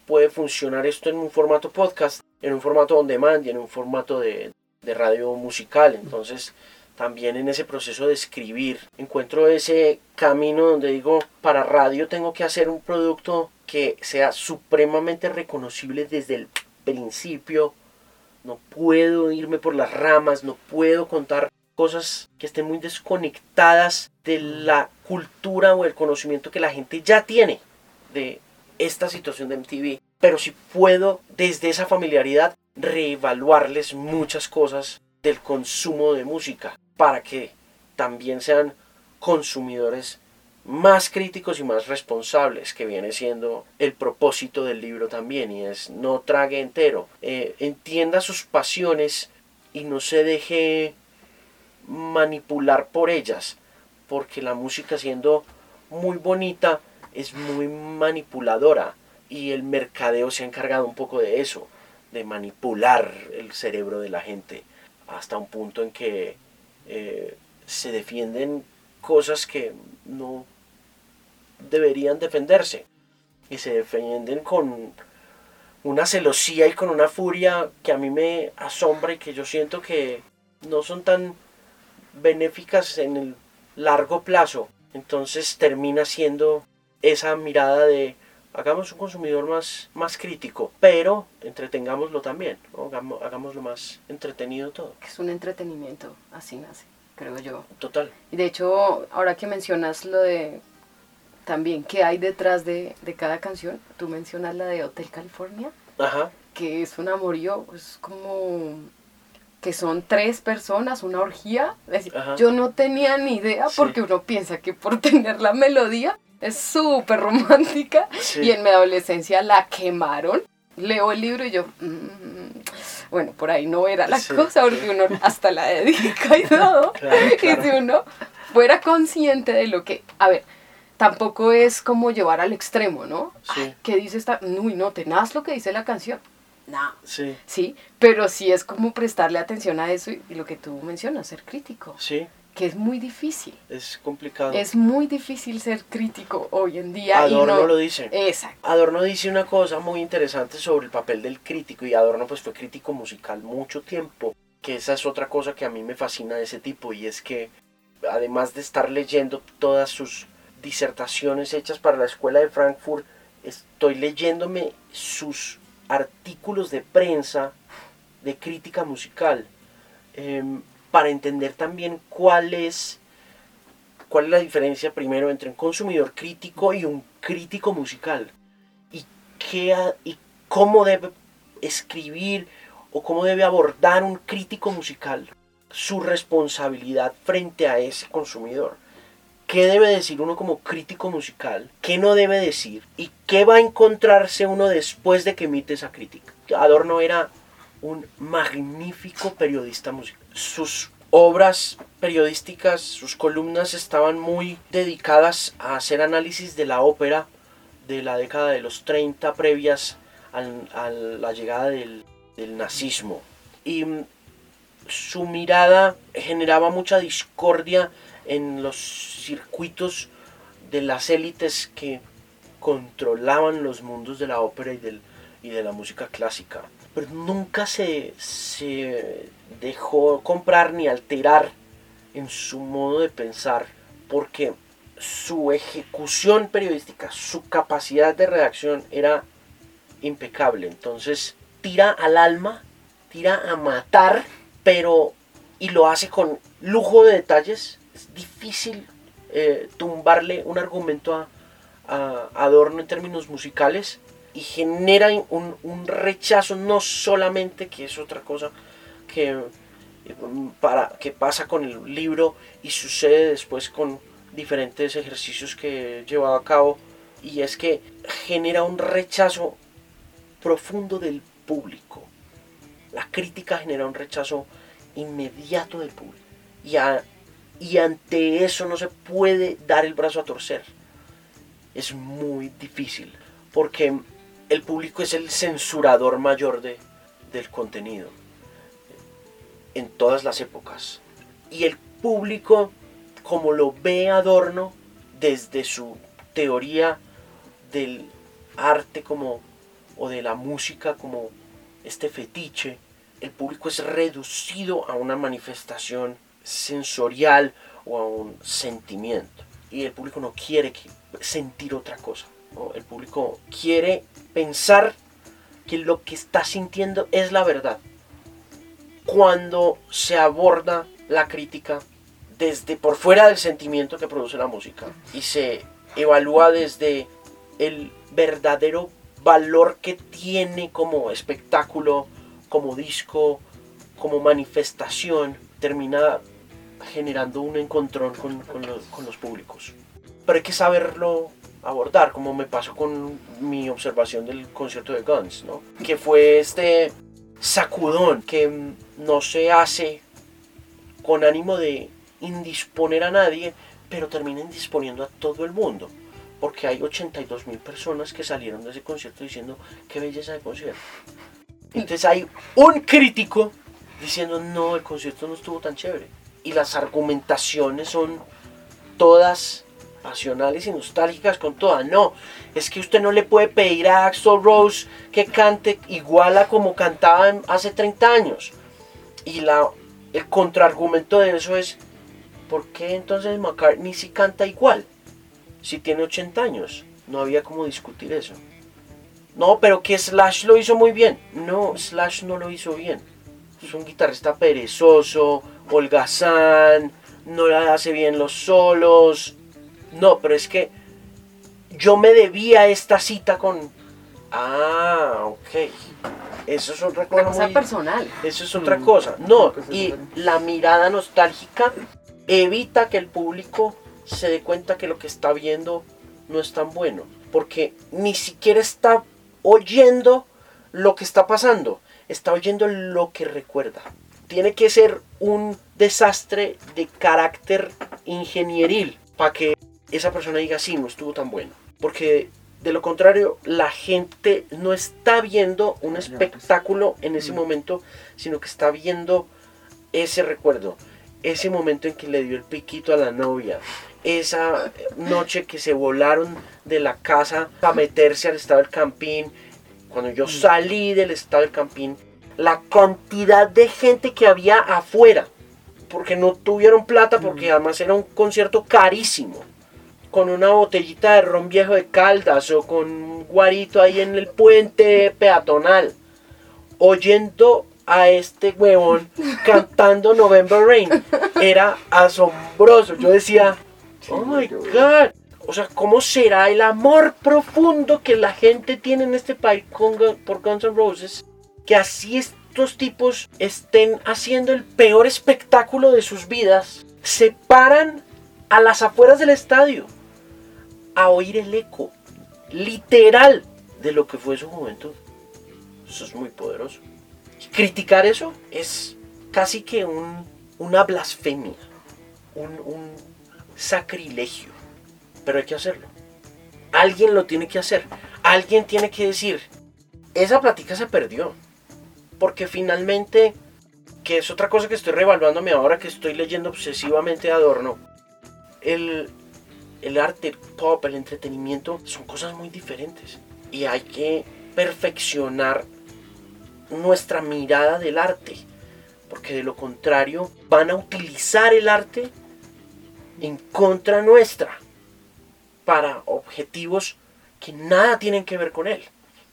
puede funcionar esto en un formato podcast, en un formato on demand y en un formato de, de radio musical. Entonces, también en ese proceso de escribir. Encuentro ese camino donde digo, para radio tengo que hacer un producto que sea supremamente reconocible desde el principio. No puedo irme por las ramas, no puedo contar cosas que estén muy desconectadas de la cultura o el conocimiento que la gente ya tiene de esta situación de MTV. Pero si puedo desde esa familiaridad reevaluarles muchas cosas del consumo de música para que también sean consumidores más críticos y más responsables, que viene siendo el propósito del libro también, y es no trague entero, eh, entienda sus pasiones y no se deje manipular por ellas, porque la música siendo muy bonita es muy manipuladora y el mercadeo se ha encargado un poco de eso, de manipular el cerebro de la gente hasta un punto en que eh, se defienden cosas que no deberían defenderse y se defienden con una celosía y con una furia que a mí me asombra y que yo siento que no son tan benéficas en el largo plazo. Entonces termina siendo esa mirada de hagamos un consumidor más, más crítico, pero entretengámoslo también, hagámoslo más entretenido todo. Es un entretenimiento, así nace, creo yo. Total. Y de hecho, ahora que mencionas lo de también qué hay detrás de, de cada canción, tú mencionas la de Hotel California, Ajá. que es un amorío, es como que son tres personas, una orgía. yo no tenía ni idea porque uno piensa que por tener la melodía es súper romántica y en mi adolescencia la quemaron. Leo el libro y yo, mm, bueno, por ahí no era la cosa porque uno hasta la dedica y todo. Y si uno fuera consciente de lo que, a ver, tampoco es como llevar al extremo, ¿no? Sí. ¿Qué dice esta? Uy, no, tenaz lo que dice la canción. No. Sí. Sí, pero sí es como prestarle atención a eso y, y lo que tú mencionas, ser crítico. Sí que es muy difícil. Es complicado. Es muy difícil ser crítico hoy en día. Adorno lo dice. Exacto. Adorno dice una cosa muy interesante sobre el papel del crítico y Adorno pues fue crítico musical mucho tiempo, que esa es otra cosa que a mí me fascina de ese tipo y es que además de estar leyendo todas sus disertaciones hechas para la escuela de Frankfurt, estoy leyéndome sus artículos de prensa de crítica musical. Em, para entender también cuál es, cuál es la diferencia primero entre un consumidor crítico y un crítico musical. Y, qué, y cómo debe escribir o cómo debe abordar un crítico musical su responsabilidad frente a ese consumidor. ¿Qué debe decir uno como crítico musical? ¿Qué no debe decir? ¿Y qué va a encontrarse uno después de que emite esa crítica? Adorno era un magnífico periodista musical. Sus obras periodísticas, sus columnas estaban muy dedicadas a hacer análisis de la ópera de la década de los 30 previas a la llegada del, del nazismo. Y mm, su mirada generaba mucha discordia en los circuitos de las élites que controlaban los mundos de la ópera y, del, y de la música clásica pero nunca se, se dejó comprar ni alterar en su modo de pensar porque su ejecución periodística, su capacidad de redacción era impecable. Entonces tira al alma, tira a matar, pero y lo hace con lujo de detalles. Es difícil eh, tumbarle un argumento a, a Adorno en términos musicales y genera un, un, rechazo no solamente, que es otra cosa que, para, que pasa con el libro y sucede después con diferentes ejercicios que he llevado a cabo, y es que genera un rechazo profundo del público. La crítica genera un rechazo inmediato del público. Y, y ante eso no se puede dar el brazo a torcer. Es muy difícil. Porque el público es el censurador mayor de, del contenido. En todas las épocas. Y el público, como lo ve Adorno, desde su teoría del arte como o de la música como este fetiche, el público es reducido a una manifestación sensorial o a un sentimiento. Y el público no quiere sentir otra cosa. El público quiere pensar que lo que está sintiendo es la verdad. Cuando se aborda la crítica desde por fuera del sentimiento que produce la música y se evalúa desde el verdadero valor que tiene como espectáculo, como disco, como manifestación, termina generando un encontrón con, los, públicos. Pero hay que saberlo abordar, como me pasó con mi observación del concierto de Guns, ¿no? que fue este sacudón que no se hace con ánimo de indisponer a nadie, pero termina indisponiendo a todo el mundo porque hay 82 mil personas que salieron de ese concierto diciendo qué belleza de concierto. Entonces hay un crítico diciendo no, el concierto no estuvo tan chévere. Y las argumentaciones son todas pasionales y nostálgicas con todas. No, es que usted no le puede pedir a Axel Rose que cante igual a como cantaba hace 30 años. Y la, el contraargumento de eso es, ¿por qué entonces McCartney sí canta igual? si tiene 80 años. No había como discutir eso. No, pero que Slash lo hizo muy bien. No, Slash no lo hizo bien. Es un guitarrista perezoso, holgazán, no le hace bien los solos. No, pero es que yo me debía esta cita con... Ah, ok. Eso es otra cosa. cosa personal. Eso es otra cosa. No, y la mirada nostálgica evita que el público se dé cuenta que lo que está viendo no es tan bueno, porque ni siquiera está oyendo lo que está pasando, está oyendo lo que recuerda. Tiene que ser un desastre de carácter ingenieril para que esa persona diga, sí, no estuvo tan bueno. Porque de lo contrario, la gente no está viendo un pues. espectáculo en ese mm. momento, sino que está viendo ese recuerdo, ese momento en que le dio el piquito a la novia, esa noche que se volaron de la casa para meterse al estado del Campín, cuando yo salí del estado del Campín, la cantidad de gente que había afuera, porque no tuvieron plata, porque además era un concierto carísimo, con una botellita de ron viejo de Caldas o con un guarito ahí en el puente peatonal, oyendo a este huevón cantando November Rain. Era asombroso. Yo decía, Oh my god. O sea, ¿cómo será el amor profundo que la gente tiene en este país por Guns N' Roses? Que así estos tipos estén haciendo el peor espectáculo de sus vidas. Se paran a las afueras del estadio a oír el eco literal de lo que fue su juventud. Eso es muy poderoso. criticar eso es casi que una blasfemia. un, sacrilegio. Pero hay que hacerlo. Alguien lo tiene que hacer. Alguien tiene que decir, esa plática se perdió. Porque finalmente, que es otra cosa que estoy revaluándome ahora que estoy leyendo obsesivamente Adorno, el, el arte, el pop, el entretenimiento son cosas muy diferentes. Y hay que perfeccionar nuestra mirada del arte. porque de lo contrario van a utilizar el arte en contra nuestra para objetivos que nada tienen que ver con él,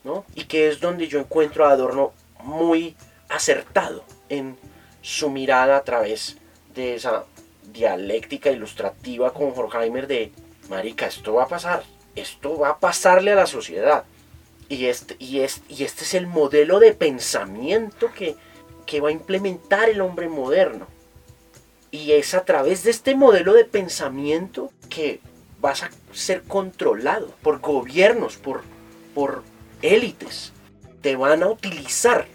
¿no? Y que es donde yo encuentro a Adorno muy acertado en su mirada a través de esa dialéctica ilustrativa con Horkheimer de, marica, esto va a pasar, esto va a pasarle a la sociedad. Y este, y este, y este es el modelo de pensamiento que, que va a implementar el hombre moderno. Y es a través de este modelo de pensamiento que vas a ser controlado por gobiernos, por, por élites. Te van a utilizar.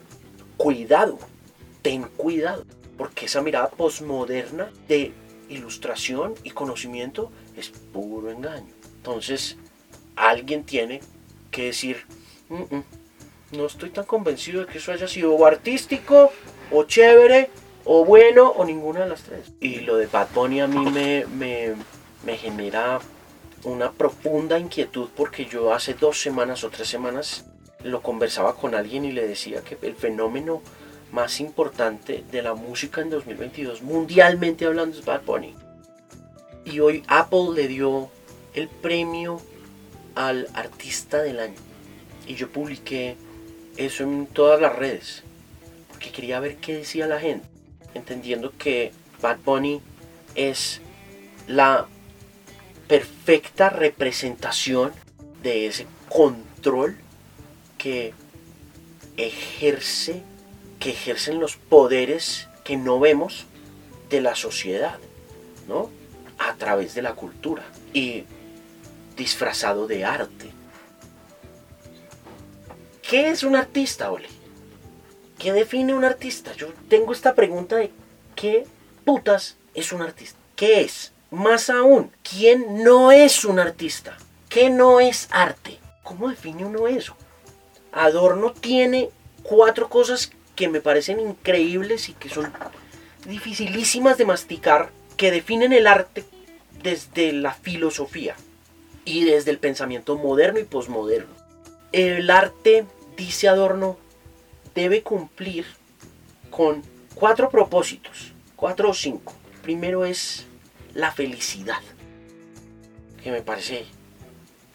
Cuidado, ten cuidado, porque esa mirada posmoderna de ilustración y conocimiento es puro engaño. Entonces, alguien tiene que decir, "Mm, mm, no estoy tan convencido de que eso haya sido artístico, o chévere, o bueno, o ninguna de las tres. Y lo de Bad Bunny a mí me, me genera una profunda inquietud porque yo hace dos semanas o tres semanas lo conversaba con alguien y le decía que el fenómeno más importante de la música en 2022, mundialmente hablando, es Bad Bunny. Y hoy Apple le dio el premio al artista del año. Y yo publiqué eso en todas las redes. Porque quería ver qué decía la gente. Entendiendo que Bad Bunny es la perfecta representación de ese control que ejerce, que ejercen los poderes que no vemos de la sociedad, ¿no? A través de la cultura y disfrazado de arte. ¿Qué es un artista, Ole? ¿Qué define un artista? Yo tengo esta pregunta de ¿qué putas es un artista? ¿Qué es? Más aún, ¿quién no es un artista? ¿Qué no es arte? ¿Cómo define uno eso? Adorno tiene cuatro cosas que me parecen increíbles y que son dificilísimas de masticar, que definen el arte desde la filosofía y desde el pensamiento moderno y posmoderno. El arte, dice Adorno, debe cumplir con cuatro propósitos, cuatro o cinco. Primero es la felicidad, que me parece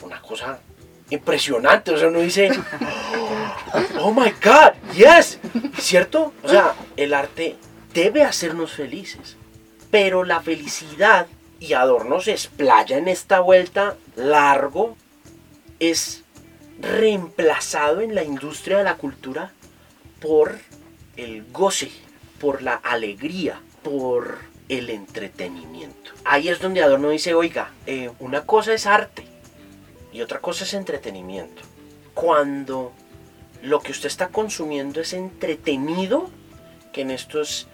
una cosa impresionante. O sea, uno dice, oh my God, yes, ¿cierto? O sea, el arte debe hacernos felices, pero la felicidad, y Adorno se explaya en esta vuelta largo, es reemplazado en la industria de la cultura por el goce, por la alegría, por el entretenimiento. Ahí es donde Adorno dice, oiga, eh, una cosa es arte y otra cosa es entretenimiento. Cuando lo que usted está consumiendo es entretenido, que en esto es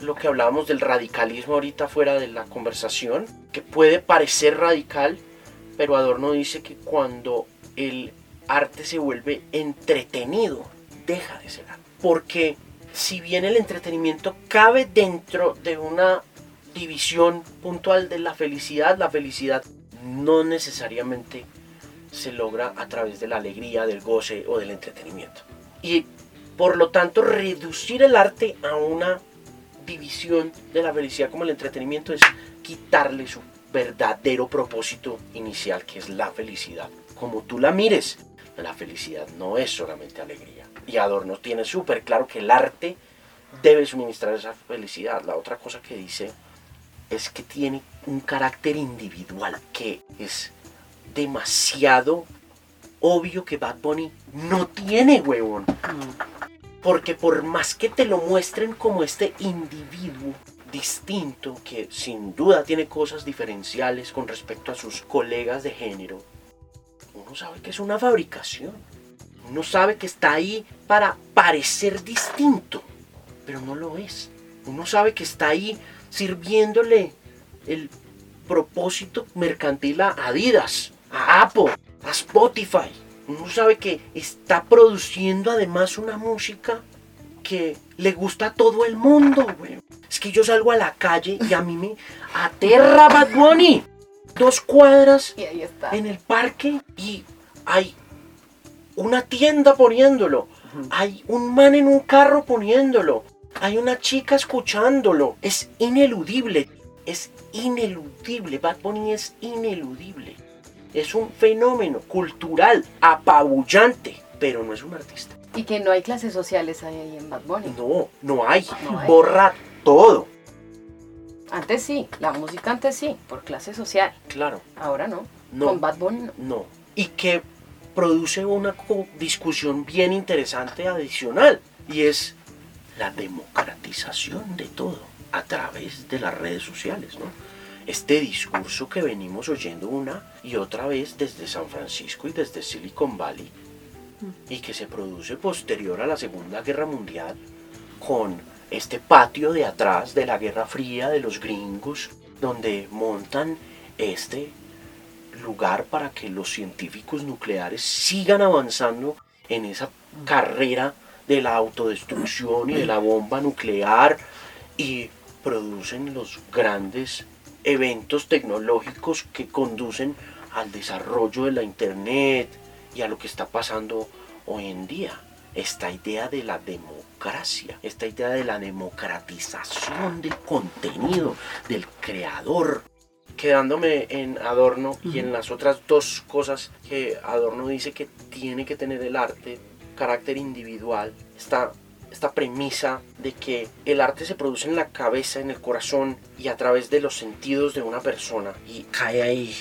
lo que hablábamos del radicalismo ahorita fuera de la conversación, que puede parecer radical, pero Adorno dice que cuando el arte se vuelve entretenido, deja de ser. Porque si bien el entretenimiento cabe dentro de una división puntual de la felicidad, la felicidad no necesariamente se logra a través de la alegría, del goce o del entretenimiento. Y por lo tanto, reducir el arte a una división de la felicidad como el entretenimiento es quitarle su verdadero propósito inicial, que es la felicidad. Como tú la mires, la felicidad no es solamente alegría. Y Adorno tiene súper claro que el arte debe suministrar esa felicidad. La otra cosa que dice es que tiene un carácter individual, que es demasiado obvio que Bad Bunny no tiene, huevón. Porque por más que te lo muestren como este individuo distinto, que sin duda tiene cosas diferenciales con respecto a sus colegas de género, uno sabe que es una fabricación. Uno sabe que está ahí para parecer distinto, pero no lo es. Uno sabe que está ahí sirviéndole el propósito mercantil a Adidas, a Apple, a Spotify. Uno sabe que está produciendo además una música que le gusta a todo el mundo, güey. Es que yo salgo a la calle y a mí me aterra Bad Bunny. Dos cuadras Y ahí está. en el parque y hay una tienda poniéndolo. Hay un man en un carro poniéndolo. hay una chica escuchándolo. Es ineludible. Es ineludible. Bad Bunny es ineludible. Es un fenómeno cultural apabullante, pero no es un artista. Y que no hay clases sociales ahí en Bad Bunny. No, no hay. Borra todo. Antes sí, la música antes sí, por clase social. Claro. Ahora no. No. Con Bad Bunny no. No. Y que produce una discusión bien interesante adicional. Y es la democratización de todo a través de las redes sociales, ¿no? Este discurso que venimos oyendo una y otra vez desde San Francisco y desde Silicon Valley y que se produce posterior a la Segunda Guerra Mundial con este patio de atrás de la Guerra Fría de los gringos donde montan este lugar para que los científicos nucleares sigan avanzando en esa carrera de la autodestrucción y de la bomba nuclear y producen los grandes eventos tecnológicos que conducen al desarrollo de la internet y a lo que está pasando hoy en día. Esta idea de la democracia, esta idea de la democratización del contenido, del creador, quedándome en Adorno y en las otras dos cosas que Adorno dice que tiene que tener el arte, carácter individual, esta, esta premisa de que el arte se produce en la cabeza, en el corazón y a través de los sentidos de una persona y cae ahí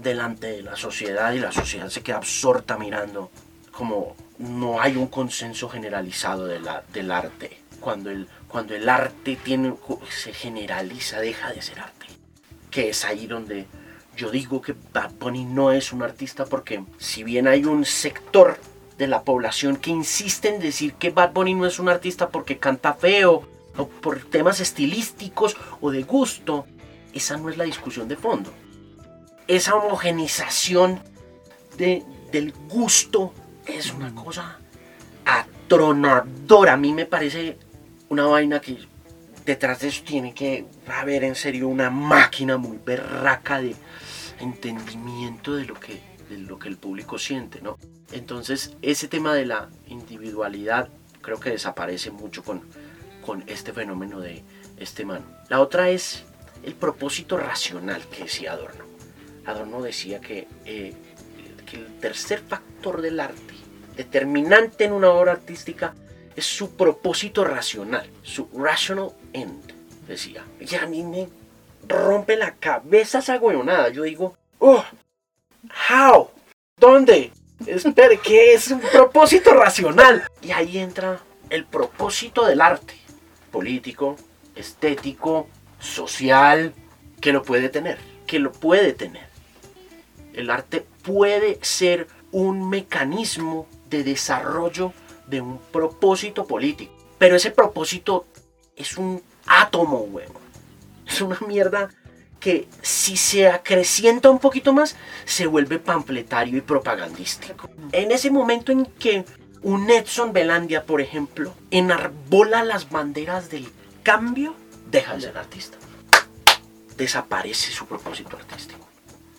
delante de la sociedad y la sociedad se queda absorta mirando como no hay un consenso generalizado del arte. Cuando el, cuando el arte tiene, se generaliza, deja de ser arte que es ahí donde yo digo que Bad Bunny no es un artista porque si bien hay un sector de la población que insiste en decir que Bad Bunny no es un artista porque canta feo o por temas estilísticos o de gusto, esa no es la discusión de fondo. Esa homogenización de, del gusto es una cosa atronadora. A mí me parece una vaina que detrás de eso tiene que haber en serio una máquina muy berraca de entendimiento de lo que, de lo que el público siente, ¿no? Entonces, ese tema de la individualidad creo que desaparece mucho con, con este fenómeno de este man. La otra es el propósito racional que decía Adorno. Adorno decía que, eh, que el tercer factor del arte, determinante en una obra artística, es su propósito racional, su rational end, decía. Y a mí me rompe la cabeza esa huevonada. Yo digo, oh, how, ¿dónde? Espere, ¿qué es un propósito racional? Y ahí entra el propósito del arte, político, estético, social, que lo puede tener, que lo puede tener. El arte puede ser un mecanismo de desarrollo de un propósito político. Pero ese propósito es un átomo, huevo. Es una mierda que si se acrecienta un poquito más, se vuelve panfletario y propagandístico. En ese momento en que un Edson Belandia, por ejemplo, enarbola las banderas del cambio, deja de ser artista. Desaparece su propósito artístico.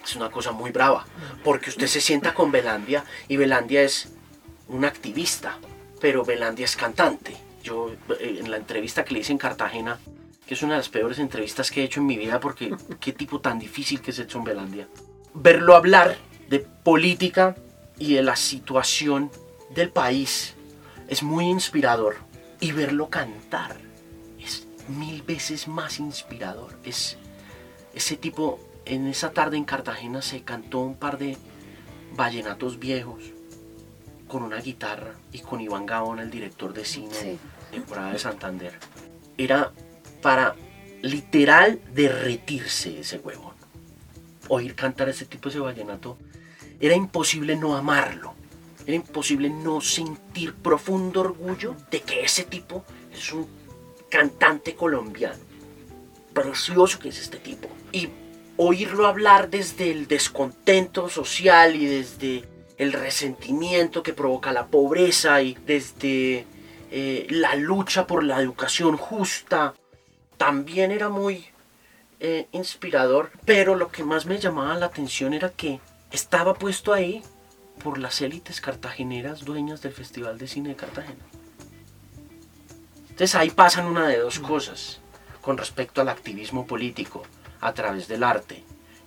Es una cosa muy brava, porque usted se sienta con Belandia y Belandia es un activista, pero Belandia es cantante. Yo eh, en la entrevista que le hice en Cartagena, que es una de las peores entrevistas que he hecho en mi vida, porque qué tipo tan difícil que es Edson Belandia. Verlo hablar de política y de la situación del país es muy inspirador. Y verlo cantar es mil veces más inspirador. Es ese tipo, en esa tarde en Cartagena se cantó un par de vallenatos viejos con una guitarra y con Iván Gaona, el director de cine Sí. de temporada de Santander. Era para literal derretirse ese huevón. Oír cantar ese tipo de vallenato era imposible no amarlo. Era imposible no sentir profundo orgullo de que ese tipo es un cantante colombiano. Precioso que es este tipo. Y oírlo hablar desde el descontento social y desde el resentimiento que provoca la pobreza y desde eh, la lucha por la educación justa, también era muy eh, inspirador. Pero lo que más me llamaba la atención era que estaba puesto ahí por las élites cartageneras dueñas del Festival de Cine de Cartagena. Entonces ahí pasan una de dos cosas con respecto al activismo político a través del arte.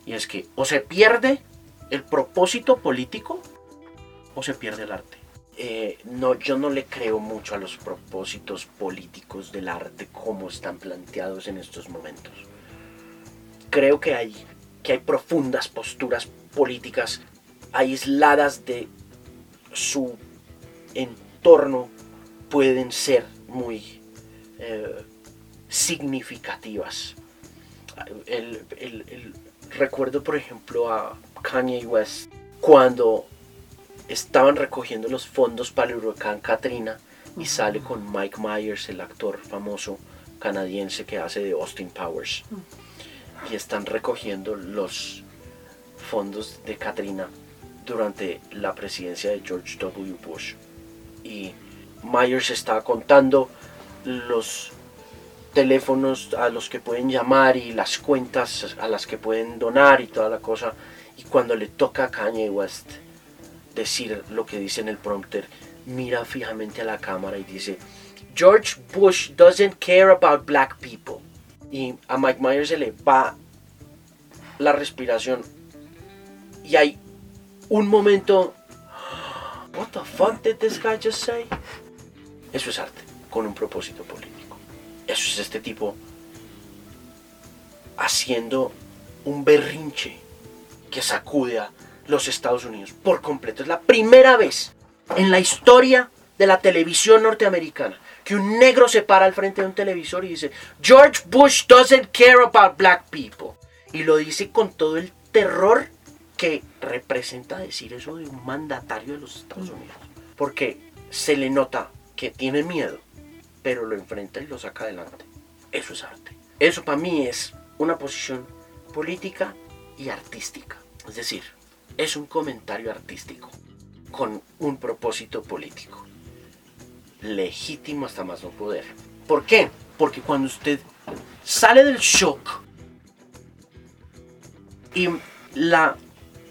Y es que o se pierde el propósito político o se pierde el arte. Eh, no, yo no le creo mucho a los propósitos políticos del arte como están planteados en estos momentos. Creo que hay, que hay profundas posturas políticas aisladas de su entorno, pueden ser muy eh, significativas. recuerdo, por ejemplo, a Kanye West cuando estaban recogiendo los fondos para el huracán Katrina y sale con Mike Myers, el actor famoso canadiense que hace de Austin Powers. Y están recogiendo los fondos de Katrina durante la presidencia de George W. Bush. Y Myers está contando los teléfonos a los que pueden llamar y las cuentas a las que pueden donar y toda la cosa. Y cuando le toca a Kanye West decir lo que dice en el prompter, mira fijamente a la cámara y dice, George Bush doesn't care about black people. Y a Mike Myers se le va la respiración. Y hay un momento, what the fuck did this guy just say? Eso es arte, con un propósito político. Eso es este tipo haciendo un berrinche que sacude a los Estados Unidos por completo. Es la primera vez en la historia de la televisión norteamericana que un negro se para al frente de un televisor y dice, George Bush doesn't care about black people. Y lo dice con todo el terror que representa decir eso de un mandatario de los Estados Unidos. Porque se le nota que tiene miedo, pero lo enfrenta y lo saca adelante. Eso es arte. Eso para mí es una posición política y artística. Es decir, es un comentario artístico con un propósito político. Legítimo hasta más no poder. ¿Por qué? Porque cuando usted sale del shock y la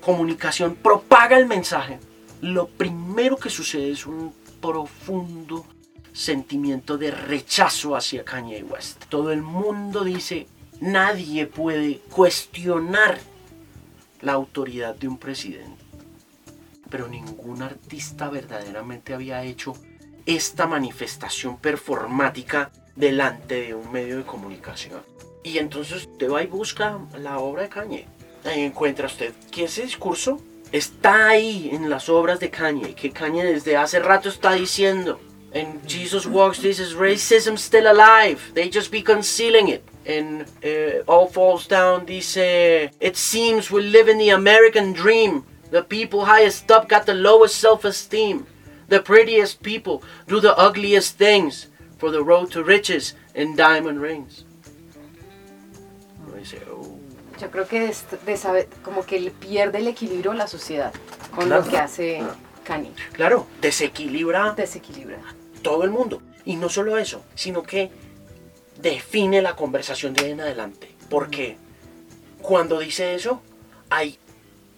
comunicación propaga el mensaje, lo primero que sucede es un profundo sentimiento de rechazo hacia Kanye West. Todo el mundo dice, nadie puede cuestionar la autoridad de un presidente. Pero ningún artista verdaderamente había hecho esta manifestación performática delante de un medio de comunicación. Y entonces usted va y busca la obra de Kanye. Ahí encuentra usted que ese discurso está ahí en las obras de Kanye, que Kanye desde hace rato está diciendo. En Jesus Walks, this is racism still alive. They just be concealing it. En uh, All Falls Down dice, It seems we live in the American dream. The people highest up got the lowest self-esteem. The prettiest people do the ugliest things for the road to riches and diamond rings. Dice, oh. Yo creo que de, saber, como que pierde el equilibrio la sociedad con lo que hace Kanye. Claro, desequilibra. Desequilibra. Todo el mundo. Y no solo eso, sino que define la conversación de ahí en adelante. Porque cuando dice eso, hay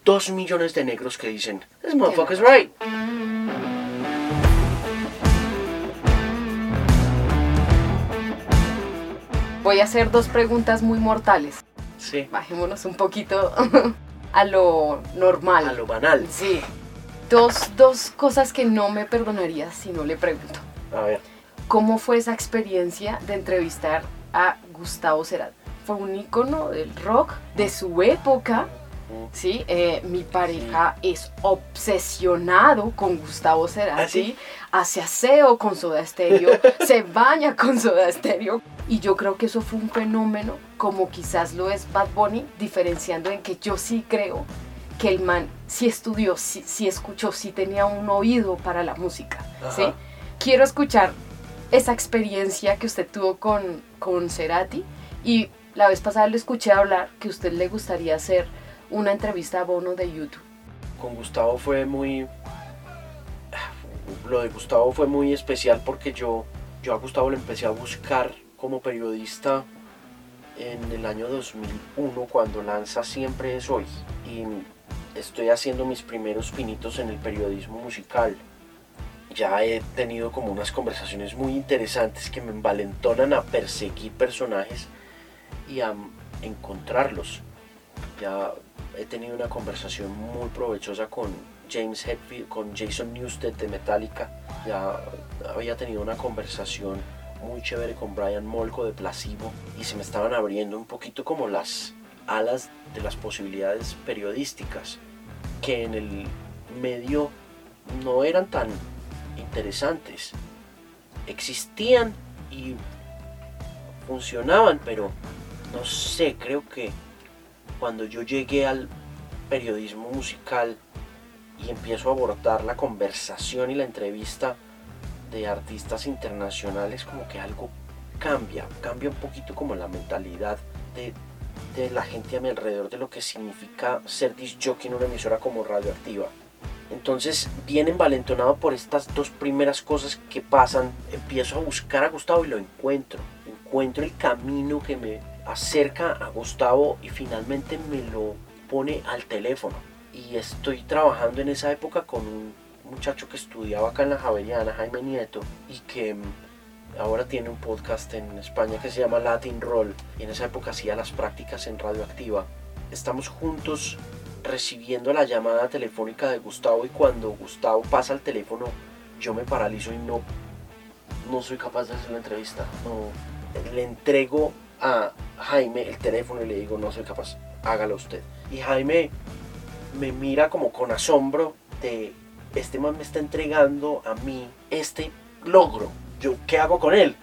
dos millones de negros que dicen, this motherfucker's right. Voy a hacer dos preguntas muy mortales. Sí. Bajémonos un poquito a lo normal. A lo banal. Sí. Dos, dos cosas que no me perdonaría si no le pregunto. A ver. ¿Cómo fue esa experiencia de entrevistar a Gustavo Cerati? Fue un ícono del rock de su época. Sí, eh, mi pareja es obsesionado con Gustavo Cerati, ¿Ah, hace aseo con Soda Stereo, se baña con Soda Stereo y yo creo que eso fue un fenómeno como quizás lo es Bad Bunny, diferenciando en que yo sí creo que el man sí estudió, sí, escuchó, sí tenía un oído para la música. ¿sí? Quiero escuchar esa experiencia que usted tuvo con, con Cerati. Y la vez pasada le escuché hablar que a usted le gustaría hacer una entrevista a Bono de YouTube. Con Gustavo fue muy... Lo de Gustavo fue muy especial porque yo, yo a Gustavo le empecé a buscar como periodista en el año 2001 cuando lanza Siempre es hoy. Y estoy haciendo mis primeros pinitos en el periodismo musical ya he tenido como unas conversaciones muy interesantes que me envalentonan a perseguir personajes y a encontrarlos. Ya he tenido una conversación muy provechosa con James Hetfield, con Jason Newsted de Metallica. Ya había tenido una conversación muy chévere con Brian Molko de Placebo y se me estaban abriendo un poquito como las alas de las posibilidades periodísticas que en el medio no eran tan interesantes. Existían y funcionaban, pero no sé, creo que cuando yo llegué al periodismo musical y empiezo a abordar la conversación y la entrevista de artistas internacionales, como que algo cambia, cambia un poquito como la mentalidad de, de la gente a mi alrededor de lo que significa ser disc jockey en una emisora como Radioactiva. Entonces, bien envalentonado por estas dos primeras cosas que pasan, empiezo a buscar a Gustavo y lo encuentro. Encuentro el camino que me acerca a Gustavo y finalmente me lo pone al teléfono. Y estoy trabajando en esa época con un muchacho que estudiaba acá en la Javeriana, Jaime Nieto, y que mm, ahora tiene un podcast en España que se llama Latin Roll. Y en esa época hacía las prácticas en Radioactiva. Estamos juntos recibiendo la llamada telefónica de Gustavo y cuando Gustavo pasa al teléfono yo me paralizo y no, no soy capaz de hacer la entrevista. No, le entrego a Jaime el teléfono y le digo no soy capaz, hágalo usted. Y Jaime me mira como con asombro de este man me está entregando a mí este logro. Yo, ¿qué hago con él?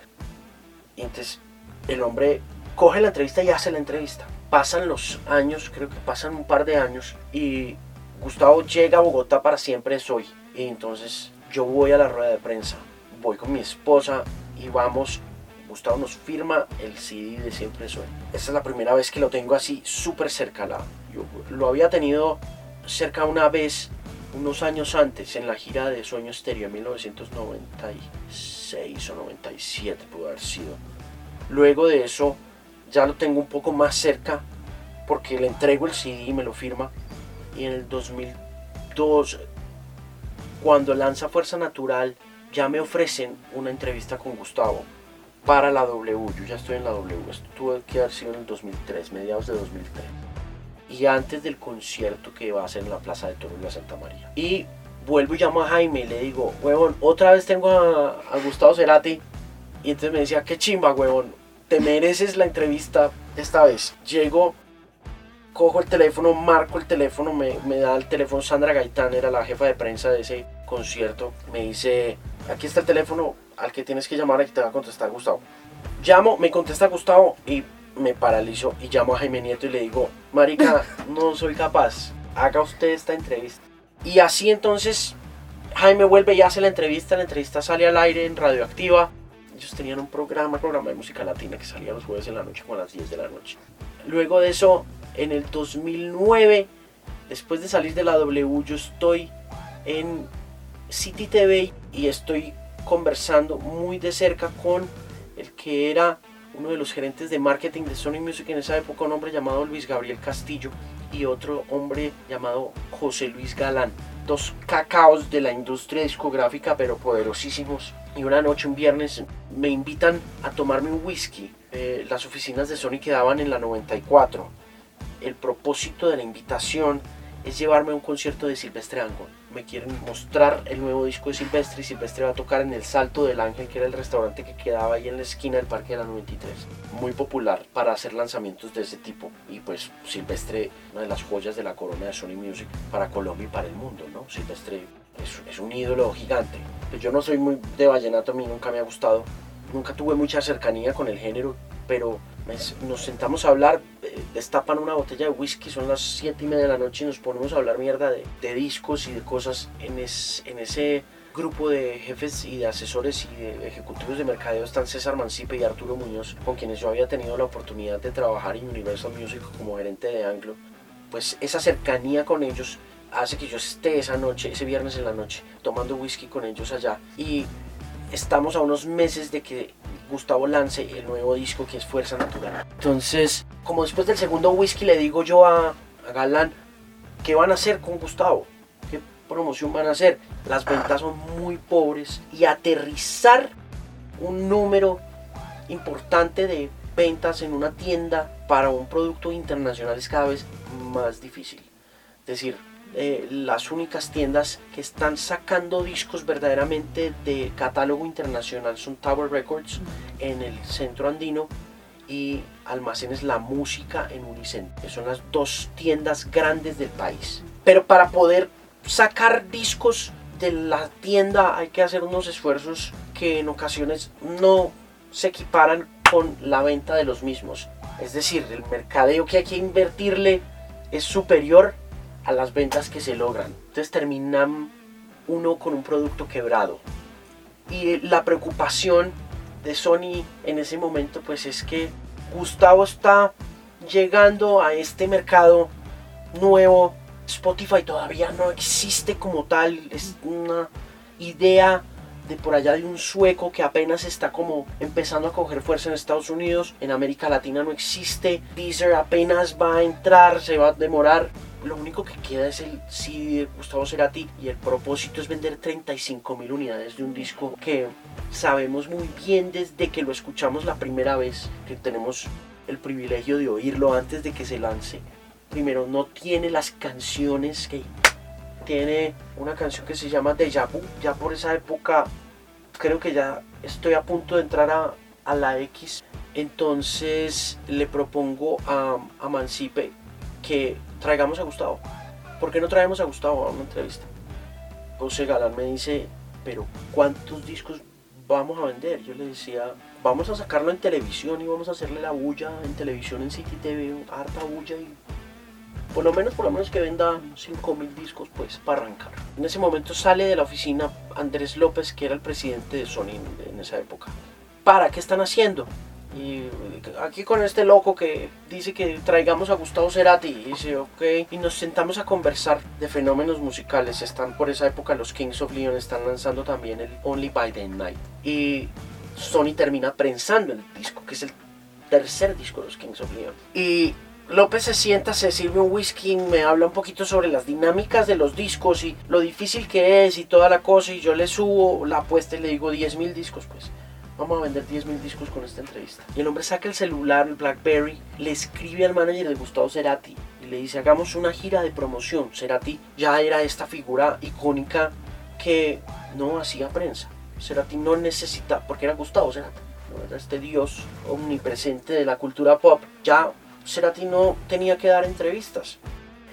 Y entonces el hombre coge la entrevista y hace la entrevista pasan los años, creo que pasan un par de años, y Gustavo llega a Bogotá para siempre soy. Y entonces yo voy a la rueda de prensa, voy con mi esposa y vamos. Gustavo nos firma el CD de Siempre Soy. Esta es la primera vez que lo tengo así súper cerca. yo lo había tenido cerca una vez, unos años antes, en la gira de Sueño Estéreo en 1996 o 97, pudo haber sido. Luego de eso ya lo tengo un poco más cerca porque le entrego el CD y me lo firma. Y en el 2002, cuando lanza Fuerza Natural, ya me ofrecen una entrevista con Gustavo para la W. Yo ya estoy en la W. Esto tuvo que haber sido en el 2003, mediados de 2003. Y antes del concierto que va a ser en la Plaza de Toros de Santa María. Y vuelvo y llamo a Jaime y le digo, huevón, otra vez tengo a, a Gustavo Cerati. Y entonces me decía, qué chimba, huevón, te mereces la entrevista esta vez. Llego, cojo el teléfono, marco el teléfono, me, da el teléfono Sandra Gaitán, era la jefa de prensa de ese concierto. Me dice, aquí está el teléfono al que tienes que llamar y te va a contestar Gustavo. Llamo, me contesta Gustavo y me paralizo y llamo a Jaime Nieto y le digo, Marica, no soy capaz, haga usted esta entrevista. Y así entonces Jaime vuelve y hace la entrevista, la entrevista sale al aire en Radioactiva ellos tenían un programa, programa de música latina que salía los jueves en la noche como las 10 de la noche. Luego de eso, en el 2009, después de salir de la W, yo estoy en City TV y estoy conversando muy de cerca con el que era uno de los gerentes de marketing de Sony Music en esa época, un hombre llamado Luis Gabriel Castillo y otro hombre llamado José Luis Galán. Dos cacaos de la industria discográfica, pero poderosísimos. Y una noche, un viernes, me invitan a tomarme un whisky. Eh, las oficinas de Sony quedaban en la 94. El propósito de la invitación es llevarme a un concierto de Silvestre Angón me quieren mostrar el nuevo disco de Silvestre y Silvestre va a tocar en el Salto del Ángel, que era el restaurante que quedaba ahí en la esquina del Parque de la 93. Muy popular para hacer lanzamientos de ese tipo. Y pues Silvestre, una de las joyas de la corona de Sony Music para Colombia y para el mundo, ¿no? Silvestre es, un ídolo gigante. Pues yo no soy muy de vallenato, a mí nunca me ha gustado. Nunca tuve mucha cercanía con el género, pero nos sentamos a hablar, eh, destapan una botella de whisky, son las 7 y media de la noche y nos ponemos a hablar mierda de, discos y de cosas. En, en ese grupo de jefes y de asesores y de ejecutivos de mercadeo están César Mancipe y Arturo Muñoz, con quienes yo había tenido la oportunidad de trabajar en Universal Music como gerente de Anglo. Pues esa cercanía con ellos hace que yo esté esa noche, ese viernes en la noche, tomando whisky con ellos allá. Y estamos a unos meses de que Gustavo lance el nuevo disco que es Fuerza Natural. Entonces, como después del segundo whisky le digo yo a, Galán, ¿qué van a hacer con Gustavo? promoción van a hacer? Las ventas son muy pobres y aterrizar un número importante de ventas en una tienda para un producto internacional es cada vez más difícil. Es decir, eh, las únicas tiendas que están sacando discos verdaderamente de catálogo internacional son Tower Records en el centro andino y Almacenes La Música en Unicentro, que son las dos tiendas grandes del país. Pero para poder sacar discos de la tienda hay que hacer unos esfuerzos que en ocasiones no se equiparan con la venta de los mismos. Es decir, el mercadeo que hay que invertirle es superior a las ventas que se logran. Entonces terminan uno con un producto quebrado. Y la preocupación de Sony en ese momento pues es que Gustavo está llegando a este mercado nuevo. Spotify todavía no existe como tal, es una idea de por allá de un sueco que apenas está como empezando a coger fuerza en Estados Unidos. En América Latina no existe. Deezer apenas va a entrar, se va a demorar. Lo único que queda es el CD de Gustavo Cerati y el propósito es vender 35 mil unidades de un disco que sabemos muy bien desde que lo escuchamos la primera vez, que tenemos el privilegio de oírlo antes de que se lance. Primero, no tiene las canciones que tiene una canción que se llama Deja Vu. Ya por esa época creo que ya estoy a punto de entrar a, a la X. Entonces le propongo a, a Mancipe que traigamos a Gustavo. ¿Por qué no traemos a Gustavo a una entrevista? José Galán me dice, pero ¿cuántos discos vamos a vender? Yo le decía, vamos a sacarlo en televisión y vamos a hacerle la bulla en televisión en City TV, harta bulla y por lo menos, por lo menos que venda 5000 discos pues para arrancar. En ese momento sale de la oficina Andrés López, que era el presidente de Sony en esa época. ¿Para qué están haciendo? Y aquí con este loco que dice que traigamos a Gustavo Cerati y dice ok y nos sentamos a conversar de fenómenos musicales. Están por esa época los Kings of Leon están lanzando también el Only by the Night. Y Sony termina prensando el disco que es el tercer disco de los Kings of Leon. Y López se sienta, se sirve un whisky, me habla un poquito sobre las dinámicas de los discos y lo difícil que es y toda la cosa y yo le subo la apuesta y le digo 10 mil discos pues vamos a vender 10 mil discos con esta entrevista. Y el hombre saca el celular, el Blackberry, le escribe al manager de Gustavo Cerati y le dice hagamos una gira de promoción. Cerati ya era esta figura icónica que no hacía prensa. Cerati no necesita, porque era Gustavo Cerati, ¿no? era este dios omnipresente de la cultura pop. Ya Cerati no tenía que dar entrevistas.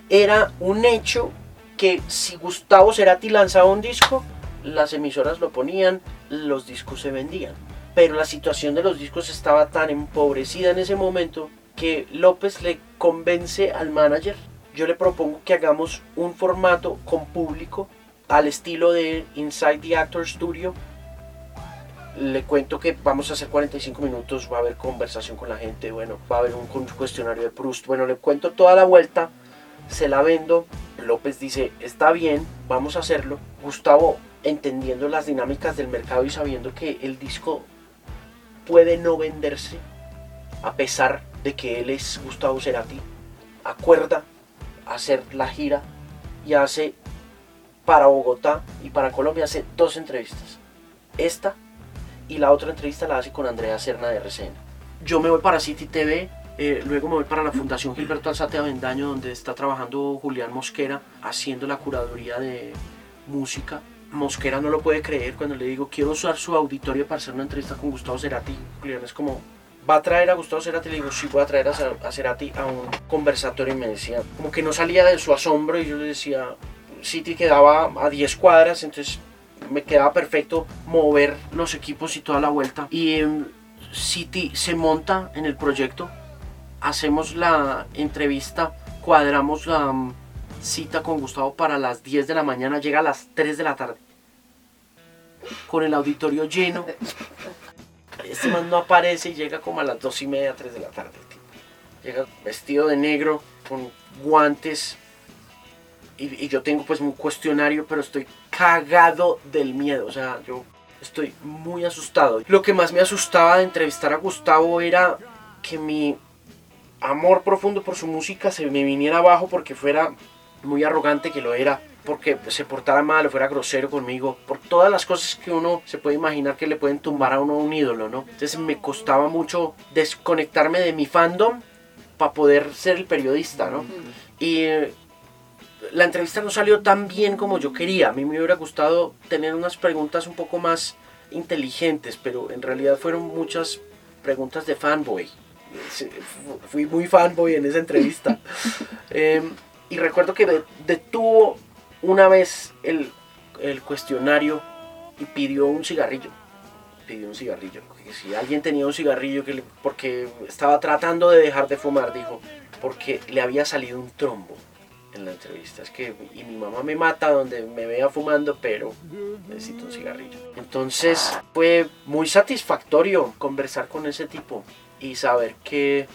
Era un hecho que si Gustavo Cerati lanzaba un disco, las emisoras lo ponían, los discos se vendían. Pero la situación de los discos estaba tan empobrecida en ese momento que López le convence al manager. Yo le propongo que hagamos un formato con público al estilo de Inside the Actor Studio. Le cuento que vamos a hacer 45 minutos, va a haber conversación con la gente, bueno, va a haber un cuestionario de Proust, bueno, le cuento toda la vuelta, se la vendo, López dice, está bien, vamos a hacerlo, Gustavo entendiendo las dinámicas del mercado y sabiendo que el disco puede no venderse, a pesar de que él es Gustavo Cerati, acuerda hacer la gira y hace para Bogotá y para Colombia hace dos entrevistas. Esta y la otra entrevista la hace con Andrea Serna de RCN. Yo me voy para City TV, eh, luego me voy para la Fundación Gilberto Alzate Avendaño, donde está trabajando Julián Mosquera haciendo la curaduría de música. Mosquera no lo puede creer cuando le digo quiero usar su auditorio para hacer una entrevista con Gustavo Cerati. Julián es como, ¿va a traer a Gustavo Cerati? Le digo, sí, voy a traer a Cerati a un conversatorio y me decía, como que no salía de su asombro y yo le decía, City quedaba a 10 cuadras, entonces me quedaba perfecto mover los equipos y toda la vuelta. Y City se monta en el proyecto, hacemos la entrevista, cuadramos la cita con Gustavo para las 10 de la mañana, llega a las 3 de la tarde. Con el auditorio lleno. Este man no aparece y llega como a las 2 y media, 3 de la tarde. Llega vestido de negro, con guantes, y, yo tengo pues un cuestionario, pero estoy cagado del miedo, o sea, yo estoy muy asustado. Lo que más me asustaba de entrevistar a Gustavo era que mi amor profundo por su música se me viniera abajo porque fuera muy arrogante, que lo era porque se portara mal o fuera grosero conmigo, por todas las cosas que uno se puede imaginar que le pueden tumbar a uno un ídolo, ¿no? Entonces me costaba mucho desconectarme de mi fandom para poder ser el periodista, ¿no? Y eh, la entrevista no salió tan bien como yo quería. A mí me hubiera gustado tener unas preguntas un poco más inteligentes, pero en realidad fueron muchas preguntas de fanboy. Fui muy fanboy en esa entrevista. Em, y recuerdo que detuvo una vez el, el cuestionario y pidió un cigarrillo. Pidió un cigarrillo. Que si alguien tenía un cigarrillo que porque estaba tratando de dejar de fumar, dijo, porque le había salido un trombo en la entrevista. Es que, y mi mamá me mata donde me vea fumando, pero necesito un cigarrillo. Entonces fue muy satisfactorio conversar con ese tipo y saber que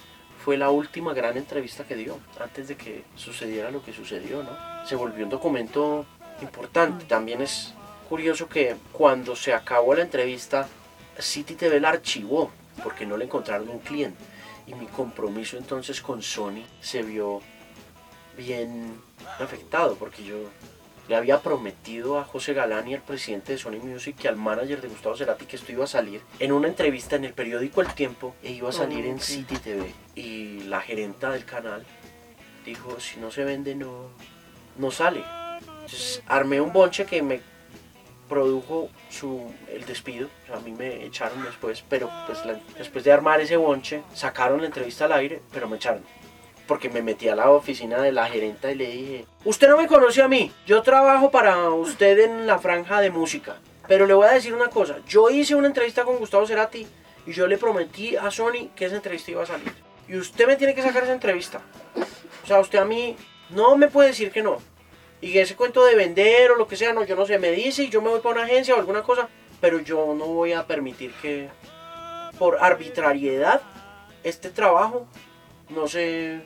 fue la última gran entrevista que dio antes de que sucediera lo que sucedió, ¿no? Se volvió un documento importante. También es curioso que cuando se acabó la entrevista, City TV la archivó porque no le encontraron un cliente. Y mi compromiso entonces con Sony se vio bien afectado porque yo le había prometido a José Galán y al presidente de Sony Music y al manager de Gustavo Cerati que esto iba a salir en una entrevista en el periódico El Tiempo e iba a salir en City TV. Y la gerenta del canal dijo, si no se vende no, no sale. Entonces armé un bonche que me produjo su, el despido, a mí me echaron después, pero pues después de armar ese bonche, sacaron la entrevista al aire, pero me echaron porque me metí a la oficina de la gerenta y le dije, usted no me conoce a mí, yo trabajo para usted en la franja de música, pero le voy a decir una cosa, yo hice una entrevista con Gustavo Cerati y yo le prometí a Sony que esa entrevista iba a salir. Y usted me tiene que sacar esa entrevista. O sea, usted a mí no me puede decir que no. Y ese cuento de vender o lo que sea, no, yo no sé, me dice y yo me voy para una agencia o alguna cosa, pero yo no voy a permitir que por arbitrariedad este trabajo no se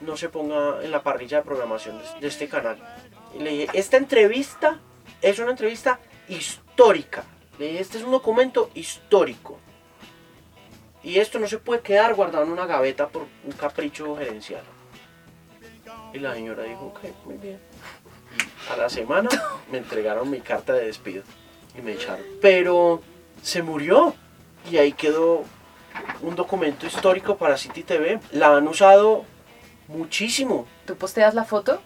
no se ponga en la parrilla de programación de este canal. Y le dije, esta entrevista es una entrevista histórica. Le dije, este es un documento histórico. Y esto no se puede quedar guardado en una gaveta por un capricho gerencial. Y la señora dijo, ok, muy bien. A la semana me entregaron mi carta de despido y me echaron. Pero se murió. Y ahí quedó un documento histórico para City TV. La han usado Muchísimo. Tú posteas la foto,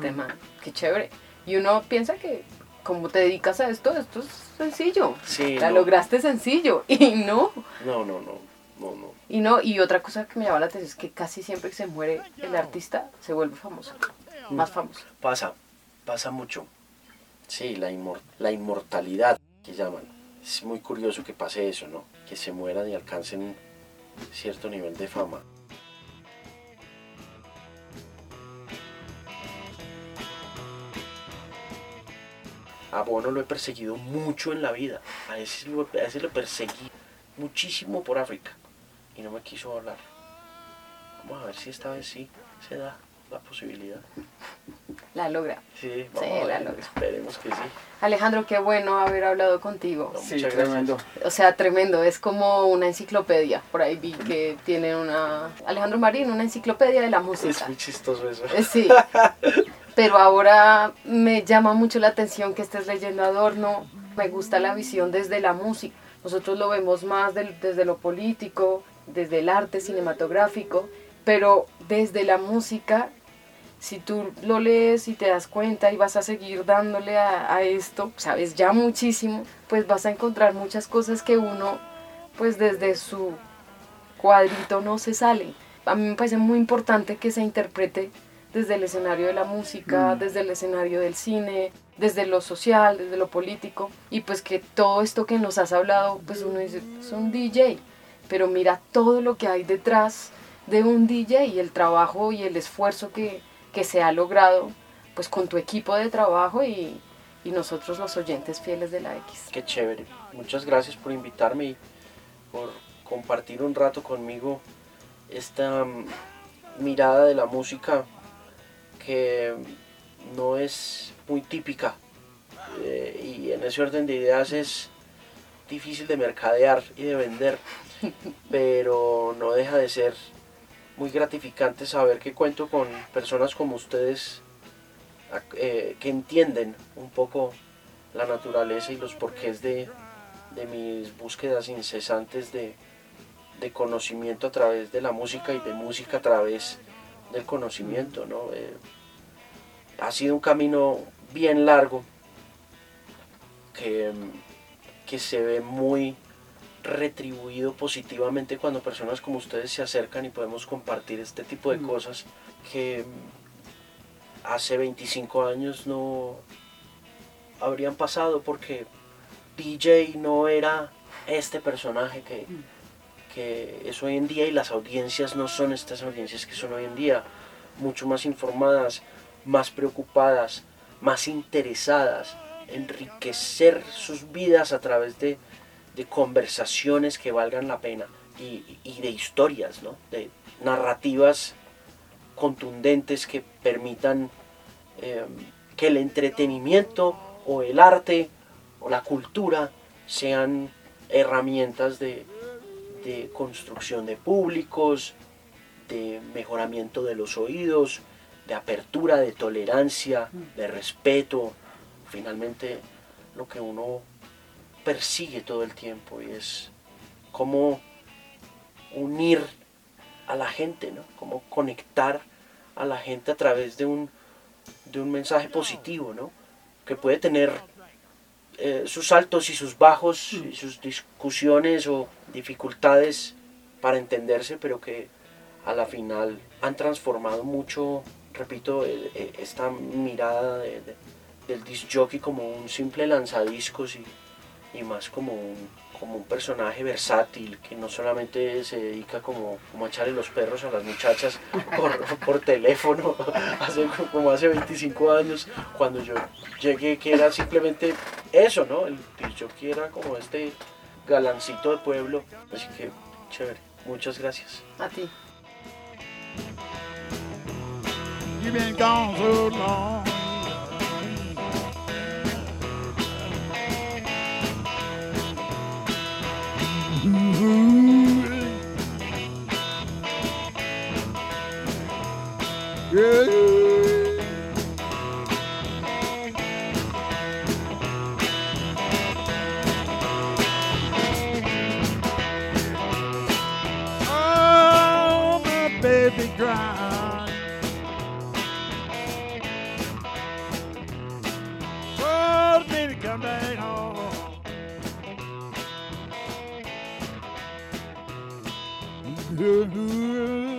tema, mm. qué chévere. Y uno piensa que como te dedicas a esto, esto es sencillo. Sí. La lograste sencillo. Y no. No, no, no. No, no. Y no, y otra cosa que me llama la atención es que casi siempre que se muere el artista se vuelve famoso. Mm. Más famoso. Pasa, pasa mucho. Sí, la, la inmortalidad que llaman. Es muy curioso que pase eso, ¿no? Que se mueran y alcancen cierto nivel de fama. A Bono lo he perseguido mucho en la vida. A ese, lo, lo perseguí muchísimo por África. Y no me quiso hablar. Vamos a ver si esta vez sí se da la posibilidad. La logra. Sí, vamos la logra. Esperemos que sí. Alejandro, qué bueno haber hablado contigo. sí, tremendo. O sea, tremendo. Es como una enciclopedia. Por ahí vi que tiene una... Alejandro Marín, una enciclopedia de la música. Es muy chistoso eso. Eh, sí. pero ahora me llama mucho la atención que estés leyendo Adorno, me gusta la visión desde la música, nosotros lo vemos más desde lo político, desde el arte cinematográfico, pero desde la música, si tú lo lees y te das cuenta y vas a seguir dándole a, a esto, sabes ya muchísimo, pues vas a encontrar muchas cosas que uno, pues desde su cuadrito no se sale. A mí me parece muy importante que se interprete desde el escenario de la música, mm. desde el escenario del cine, desde lo social, desde lo político, y pues que todo esto que nos has hablado, pues uno dice, es un DJ, pero mira todo lo que hay detrás de un DJ y el trabajo y el esfuerzo que, que se ha logrado, pues con tu equipo de trabajo y, y nosotros los oyentes fieles de la X. Qué chévere, muchas gracias por invitarme y por compartir un rato conmigo esta mm, mirada de la música que no es muy típica eh, y en ese orden de ideas es difícil de mercadear y de vender, pero no deja de ser muy gratificante saber que cuento con personas como ustedes eh, que entienden un poco la naturaleza y los porqués de, de mis búsquedas incesantes de, de, conocimiento a través de la música y de música a través del conocimiento. ¿no? Eh, ha sido un camino bien largo que, que se ve muy retribuido positivamente cuando personas como ustedes se acercan y podemos compartir este tipo de cosas que hace 25 años no habrían pasado porque DJ no era este personaje que, que es hoy en día y las audiencias no son estas audiencias que son hoy en día, mucho más informadas, más preocupadas, más interesadas, enriquecer sus vidas a través de conversaciones que valgan la pena y, de historias, de narrativas contundentes que permitan em, que el entretenimiento o el arte o la cultura sean herramientas de, de construcción de públicos, de mejoramiento de los oídos, de apertura, de tolerancia, de respeto, finalmente lo que uno persigue todo el tiempo y es cómo unir a la gente, ¿no? Cómo conectar a la gente a través de un, de un mensaje positivo, ¿no? Que puede tener eh, sus altos y sus bajos, y sus discusiones o dificultades para entenderse, pero que a la final han transformado mucho, repito, esta mirada del disc jockey como un simple lanzadiscos y y más como un, como un personaje versátil que no solamente se dedica como, como a echarle los perros a las muchachas por, por teléfono, hace, como hace 25 años, cuando yo llegué que era simplemente eso, ¿no? El yo que era como este galancito de pueblo, así que chévere, muchas gracias. A ti. booze. Yeah. Yeah.